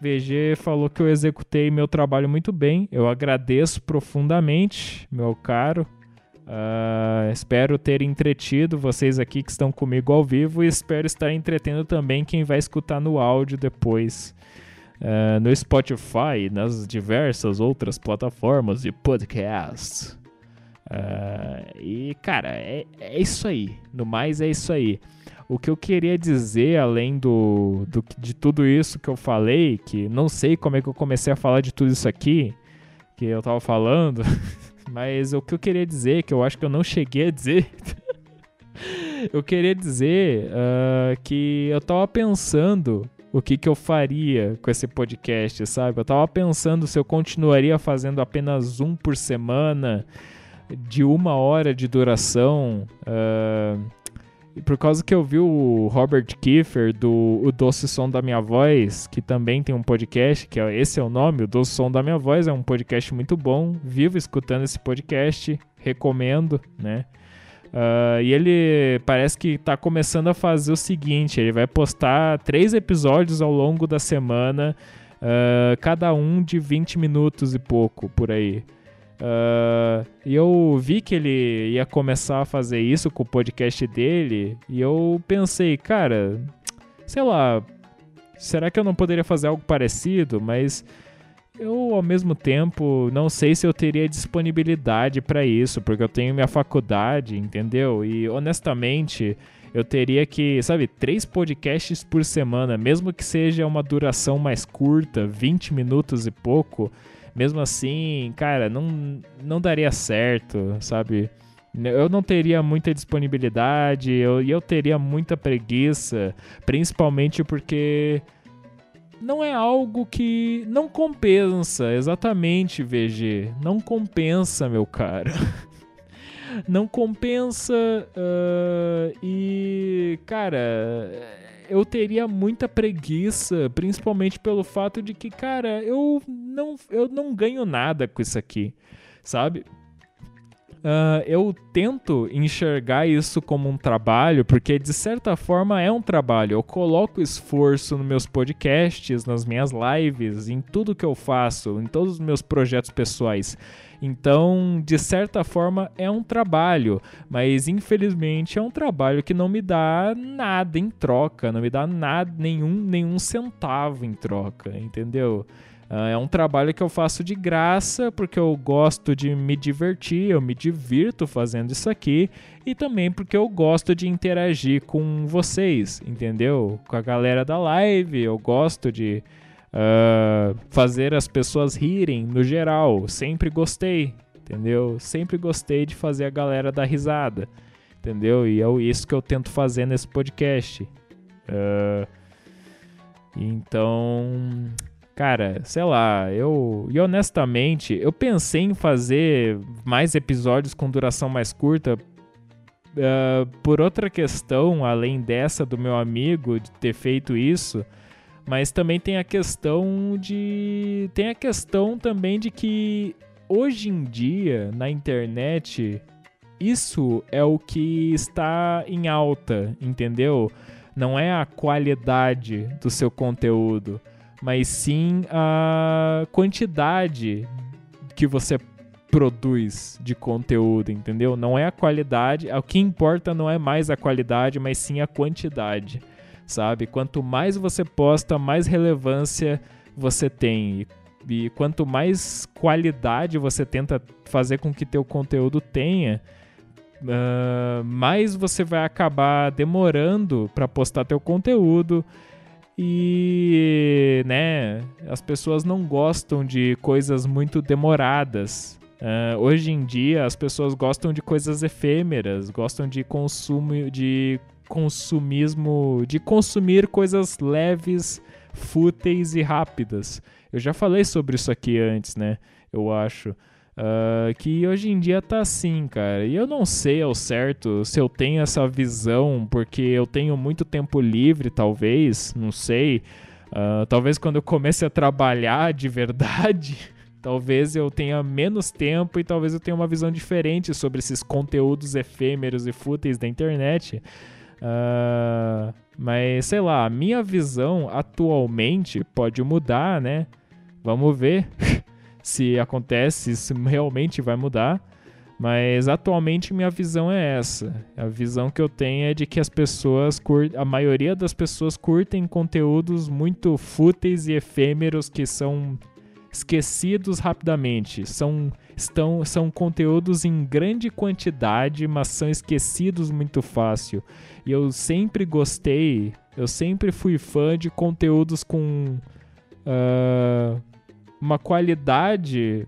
VG falou que eu executei meu trabalho muito bem. Eu agradeço profundamente, meu caro. Uh, espero ter entretido vocês aqui que estão comigo ao vivo e espero estar entretendo também quem vai escutar no áudio depois. Uh, no Spotify nas diversas outras plataformas de podcast. Uh, e, cara, é, é isso aí. No mais, é isso aí. O que eu queria dizer, além do, do, de tudo isso que eu falei, que não sei como é que eu comecei a falar de tudo isso aqui, que eu tava falando. *laughs* Mas o que eu queria dizer, que eu acho que eu não cheguei a dizer, *laughs* eu queria dizer uh, que eu tava pensando o que, que eu faria com esse podcast, sabe? Eu tava pensando se eu continuaria fazendo apenas um por semana, de uma hora de duração. Uh, e por causa que eu vi o Robert Kiefer do O Doce Som da Minha Voz, que também tem um podcast, que é, esse é o nome, O Doce Som da Minha Voz, é um podcast muito bom. Vivo escutando esse podcast, recomendo, né? Uh, e ele parece que está começando a fazer o seguinte: ele vai postar três episódios ao longo da semana, uh, cada um de 20 minutos e pouco por aí. Uh, e eu vi que ele ia começar a fazer isso com o podcast dele, e eu pensei, cara, sei lá, será que eu não poderia fazer algo parecido? Mas eu, ao mesmo tempo, não sei se eu teria disponibilidade para isso, porque eu tenho minha faculdade, entendeu? E honestamente, eu teria que, sabe, três podcasts por semana, mesmo que seja uma duração mais curta, 20 minutos e pouco mesmo assim, cara, não, não daria certo, sabe? Eu não teria muita disponibilidade, eu, eu teria muita preguiça, principalmente porque não é algo que não compensa, exatamente, VG. Não compensa, meu cara. *laughs* não compensa uh, e, cara eu teria muita preguiça, principalmente pelo fato de que, cara, eu não, eu não ganho nada com isso aqui, sabe? Uh, eu tento enxergar isso como um trabalho, porque de certa forma é um trabalho. Eu coloco esforço nos meus podcasts, nas minhas lives, em tudo que eu faço, em todos os meus projetos pessoais. Então, de certa forma, é um trabalho, mas infelizmente é um trabalho que não me dá nada em troca, não me dá nada, nenhum, nenhum centavo em troca, entendeu? Uh, é um trabalho que eu faço de graça porque eu gosto de me divertir, eu me divirto fazendo isso aqui e também porque eu gosto de interagir com vocês, entendeu? Com a galera da live, eu gosto de uh, fazer as pessoas rirem no geral. Sempre gostei, entendeu? Sempre gostei de fazer a galera dar risada, entendeu? E é isso que eu tento fazer nesse podcast. Uh, então, cara, sei lá, eu e honestamente, eu pensei em fazer mais episódios com duração mais curta. Uh, por outra questão, além dessa do meu amigo de ter feito isso, mas também tem a questão de. Tem a questão também de que hoje em dia, na internet, isso é o que está em alta, entendeu? Não é a qualidade do seu conteúdo, mas sim a quantidade que você produz de conteúdo, entendeu? Não é a qualidade, o que importa não é mais a qualidade, mas sim a quantidade sabe? Quanto mais você posta, mais relevância você tem. E, quanto mais qualidade você tenta fazer com que teu conteúdo tenha, uh, mais você vai acabar demorando para postar teu conteúdo. E, né, as pessoas não gostam de coisas muito demoradas. Uh, hoje em dia as pessoas gostam de coisas efêmeras, gostam de consumo de consumismo, de consumir coisas leves, fúteis e rápidas. Eu já falei sobre isso aqui antes, né? Eu acho. Uh, que hoje em dia tá assim, cara. E eu não sei ao certo se eu tenho essa visão porque eu tenho muito tempo livre, talvez, não sei. Uh, talvez quando eu comece a trabalhar de verdade, *laughs* talvez eu tenha menos tempo e talvez eu tenha uma visão diferente sobre esses conteúdos efêmeros e fúteis da internet. Uh, mas sei lá, a minha visão atualmente pode mudar, né? Vamos ver *laughs* se acontece, se realmente vai mudar. Mas atualmente minha visão é essa. A visão que eu tenho é de que as pessoas a maioria das pessoas curtem conteúdos muito fúteis e efêmeros que são esquecidos rapidamente. São, estão, são conteúdos em grande quantidade, mas são esquecidos muito fácil. E eu sempre gostei, eu sempre fui fã de conteúdos com uh, uma qualidade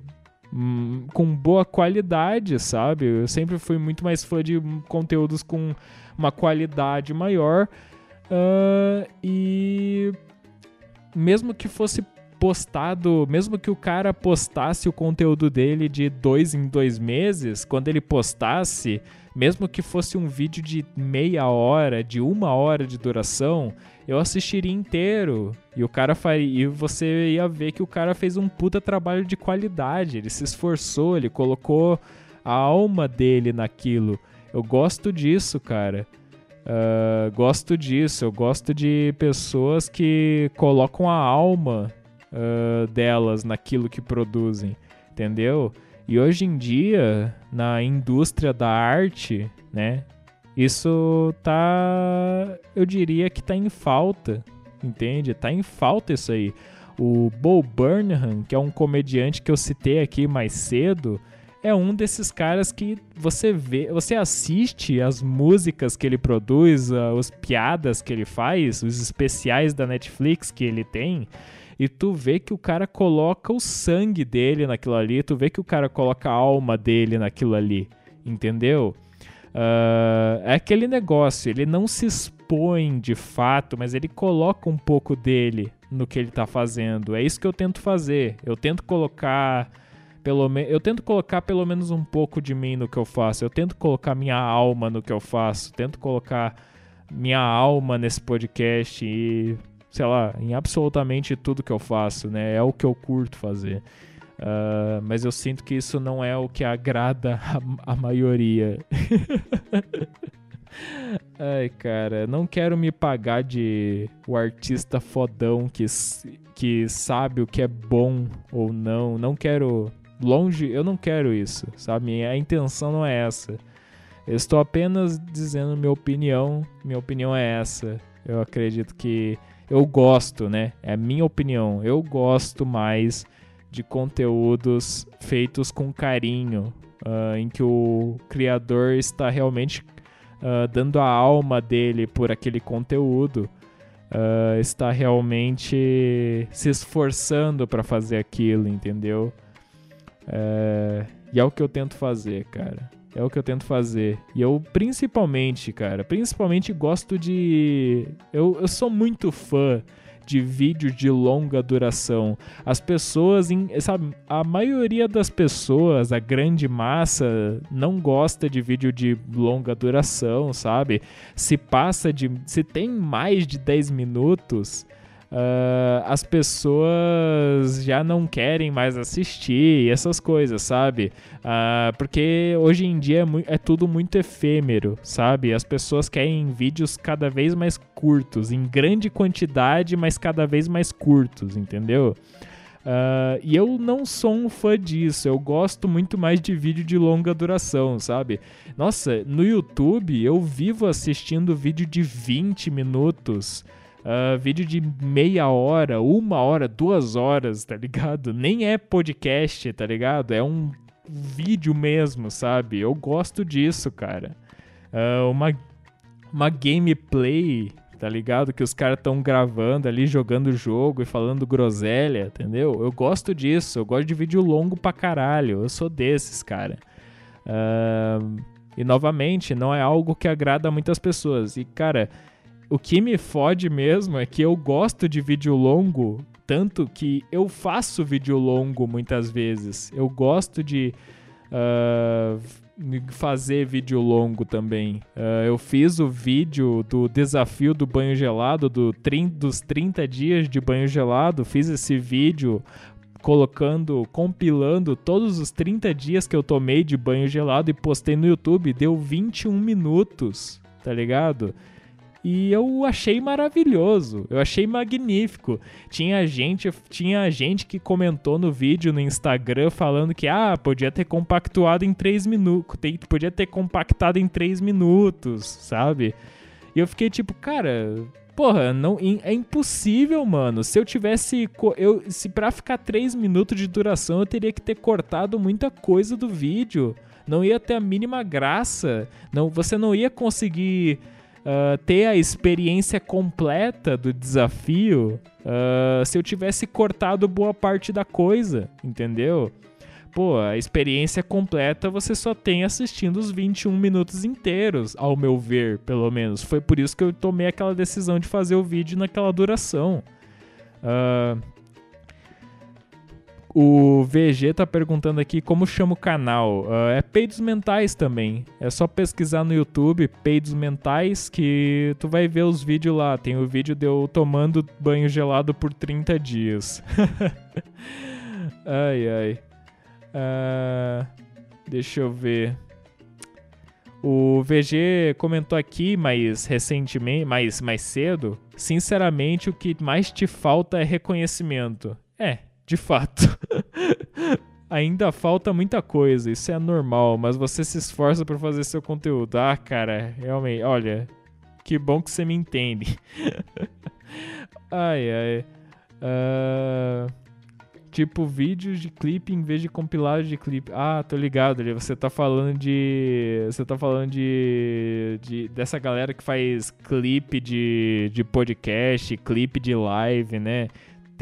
hum, com boa qualidade, sabe? Eu sempre fui muito mais fã de conteúdos com uma qualidade maior. Uh, e mesmo que fosse postado, mesmo que o cara postasse o conteúdo dele de dois em dois meses, quando ele postasse, mesmo que fosse um vídeo de meia hora, de uma hora de duração, eu assistiria inteiro. E o cara faria, e você ia ver que o cara fez um puta trabalho de qualidade. Ele se esforçou, ele colocou a alma dele naquilo. Eu gosto disso, cara. Uh, gosto disso. Eu gosto de pessoas que colocam a alma uh, delas naquilo que produzem, entendeu? E hoje em dia, na indústria da arte, né? Isso tá. Eu diria que tá em falta, entende? Tá em falta isso aí. O Bo Burnham, que é um comediante que eu citei aqui mais cedo, é um desses caras que você vê, você assiste as músicas que ele produz, as piadas que ele faz, os especiais da Netflix que ele tem, e tu vê que o cara coloca o sangue dele naquilo ali, tu vê que o cara coloca a alma dele naquilo ali, entendeu? Uh, é aquele negócio, ele não se expõe de fato, mas ele coloca um pouco dele no que ele tá fazendo. É isso que eu tento fazer. Eu tento colocar pelo me... eu tento colocar pelo menos um pouco de mim no que eu faço. Eu tento colocar minha alma no que eu faço. Tento colocar minha alma nesse podcast e sei lá, em absolutamente tudo que eu faço, né? É o que eu curto fazer. Uh, mas eu sinto que isso não é o que agrada *laughs* a, a maioria. *laughs* Ai, cara, não quero me pagar de o artista fodão que, que sabe o que é bom ou não. Não quero. Longe, eu não quero isso, sabe? A intenção não é essa. Eu estou apenas dizendo minha opinião. Minha opinião é essa. Eu acredito que eu gosto, né? É a minha opinião. Eu gosto mais de conteúdos feitos com carinho, uh, em que o criador está realmente uh, dando a alma dele por aquele conteúdo, uh, está realmente se esforçando para fazer aquilo, entendeu? Uh, e é o que eu tento fazer, cara. É o que eu tento fazer. E eu, principalmente, cara, principalmente gosto de. Eu, eu sou muito fã de vídeos de longa duração. As pessoas, sabe, a maioria das pessoas, a grande massa, não gosta de vídeo de longa duração, sabe? Se passa de. Se tem mais de 10 minutos uh, as pessoas já não querem mais assistir essas coisas, sabe? Uh, porque hoje em dia é, é, tudo muito efêmero, sabe? As pessoas querem vídeos cada vez mais curtos, em grande quantidade, mas cada vez mais curtos, entendeu? Uh, e eu não sou um fã disso, eu gosto muito mais de vídeo de longa duração, sabe? Nossa, no YouTube eu vivo assistindo vídeo de 20 minutos, Uh, vídeo de meia hora, uma hora, duas horas, tá ligado? Nem é podcast, tá ligado? É um vídeo mesmo, sabe? Eu gosto disso, cara. Uh, uma, uma gameplay, tá ligado? Que os caras estão gravando ali, jogando o jogo e falando groselha, entendeu? Eu gosto disso, eu gosto de vídeo longo pra caralho. Eu sou desses, cara. Uh, e novamente, não é algo que agrada a muitas pessoas. E, cara, o que me fode mesmo é que eu gosto de vídeo longo, tanto que eu faço vídeo longo muitas vezes. Eu gosto de uh, fazer vídeo longo também. Uh, eu fiz o vídeo do desafio do banho gelado, do dos 30 dias de banho gelado. Fiz esse vídeo colocando, compilando todos os 30 dias que eu tomei de banho gelado e postei no YouTube. Deu 21 minutos, tá ligado? E eu achei maravilhoso, eu achei magnífico. Tinha gente, tinha gente que comentou no vídeo no Instagram falando que ah, podia ter compactuado em 3 minutos, podia ter compactado em 3 minutos, sabe? E eu fiquei tipo, cara, Porra, não, é impossível, mano. Se eu tivesse. Eu, se pra ficar 3 minutos de duração, eu teria que ter cortado muita coisa do vídeo. Não ia ter a mínima graça. Não, você não ia conseguir uh, ter a experiência completa do desafio uh, se eu tivesse cortado boa parte da coisa, entendeu? pô, a experiência completa você só tem assistindo os 21 minutos inteiros, ao meu ver, pelo menos. Foi por isso que eu tomei aquela decisão de fazer o vídeo naquela duração. Uh, o VG tá perguntando aqui como chama o canal. Uh, é Peidos Mentais também. É só pesquisar no YouTube Peidos Mentais que tu vai ver os vídeos lá. Tem o vídeo de eu tomando banho gelado por 30 dias. *laughs* ai ai. Uh, deixa eu ver. O VG comentou aqui mais recentemente, mais, mais cedo. Sinceramente, o que mais te falta é reconhecimento. É, de fato. *laughs* Ainda falta muita coisa, isso é normal, mas você se esforça para fazer seu conteúdo. Ah, cara, realmente, olha, que bom que você me entende. *laughs* ai, ai. Uh... Tipo, vídeos de clipe em vez de compilados de clipe. Ah, tô ligado. Você tá falando de. Você tá falando de. de dessa galera que faz clipe de, de podcast, clipe de live, né?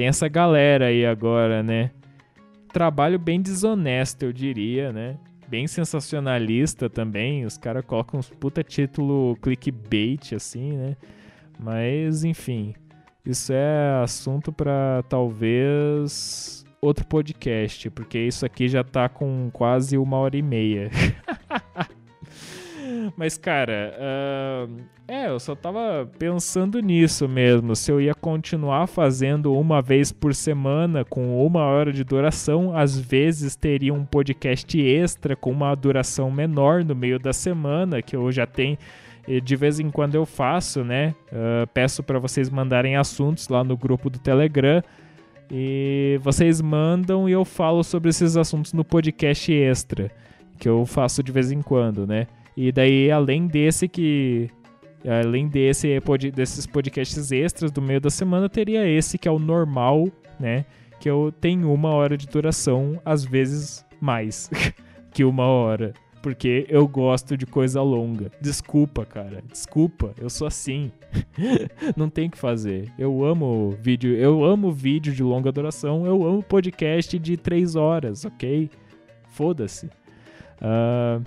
Tem essa galera aí agora, né? Trabalho bem desonesto, eu diria, né? Bem sensacionalista também. Os caras colocam uns puta título clickbait, assim, né? Mas, enfim. Isso é assunto para talvez outro podcast, porque isso aqui já tá com quase uma hora e meia. *laughs* Mas, cara, uh, é, eu só tava pensando nisso mesmo. Se eu ia continuar fazendo uma vez por semana com uma hora de duração, às vezes teria um podcast extra com uma duração menor no meio da semana, que eu já tenho. De vez em quando eu faço, né? Uh, peço para vocês mandarem assuntos lá no grupo do Telegram. E vocês mandam e eu falo sobre esses assuntos no podcast extra, que eu faço de vez em quando, né? E daí, além desse que. Além desse, desses podcasts extras do meio da semana, teria esse que é o normal, né? Que eu tenho uma hora de duração, às vezes mais *laughs* que uma hora porque eu gosto de coisa longa. Desculpa, cara. Desculpa, eu sou assim. *laughs* Não tem que fazer. Eu amo vídeo, eu amo vídeo de longa duração, eu amo podcast de três horas, ok? Foda-se. Uh,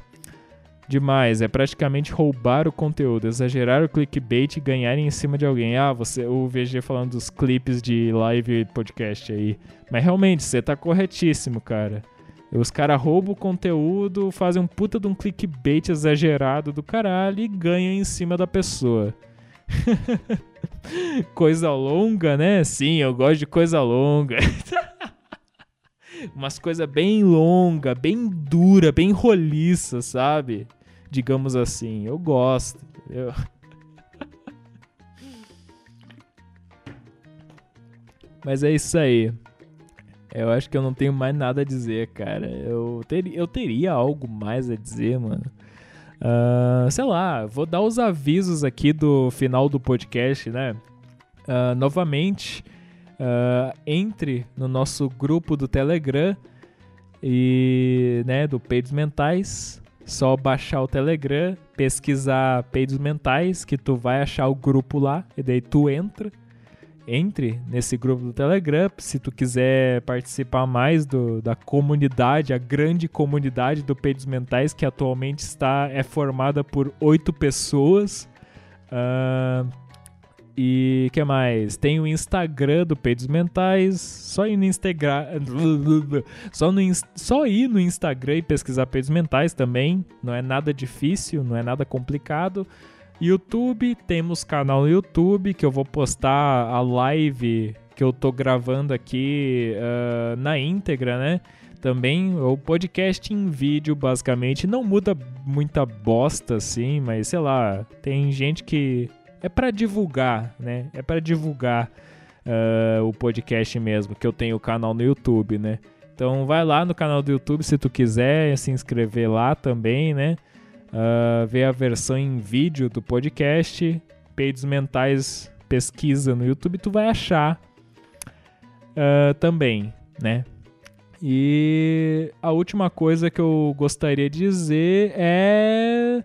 demais, é praticamente roubar o conteúdo, exagerar o clickbait e ganhar em cima de alguém. Ah, você, o VG falando dos clipes de live podcast aí. Mas realmente, você tá corretíssimo, cara. Os caras roubam o conteúdo, fazem um puta de um clickbait exagerado do caralho e ganham em cima da pessoa. *laughs* coisa longa, né? Sim, eu gosto de coisa longa. *laughs* Umas coisas bem longa, bem dura, bem roliça, sabe? Digamos assim. Eu gosto. Eu... *laughs* Mas é isso aí. Eu acho que eu não tenho mais nada a dizer, cara. Eu, ter, eu teria algo mais a dizer, mano. Uh, sei lá, vou dar os avisos aqui do final do podcast, né? Uh, novamente, uh, entre no nosso grupo do Telegram e, né, do Peidos Mentais. Só baixar o Telegram, pesquisar Peidos Mentais, que tu vai achar o grupo lá, e daí tu entra entre nesse grupo do Telegram. Se tu quiser participar mais do, da comunidade, a grande comunidade do Peidos Mentais, que atualmente está é formada por oito pessoas. Uh, e que mais? Tem o Instagram do Peidos Mentais. Só ir no Instagram. *laughs* Só, no, só ir no Instagram e pesquisar Peidos Mentais também. Não é nada difícil, não é nada complicado. YouTube, temos canal no YouTube que eu vou postar a live que eu tô gravando aqui uh, na íntegra, né? Também o podcast em vídeo, basicamente, não muda muita bosta assim, mas sei lá, tem gente que é para divulgar, né? É para divulgar uh, o podcast mesmo, que eu tenho o canal no YouTube, né? Então vai lá no canal do YouTube se tu quiser se inscrever lá também, né? Uh, ver a versão em vídeo do podcast, Peidos Mentais pesquisa no YouTube, tu vai achar uh, também, né? E a última coisa que eu gostaria de dizer é.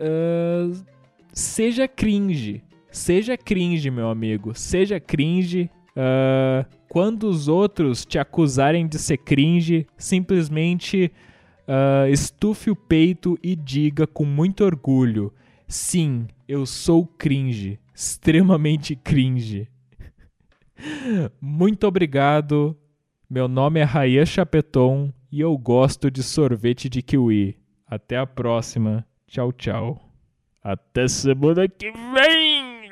Uh, seja cringe. Seja cringe, meu amigo. Seja cringe. Uh, quando os outros te acusarem de ser cringe, simplesmente uh, estufe o peito e diga com muito orgulho: sim, eu sou cringe extremamente cringe. Muito obrigado. Meu nome é Raia Chapeton e eu gosto de sorvete de kiwi. Até a próxima. Tchau, tchau. Até semana que vem!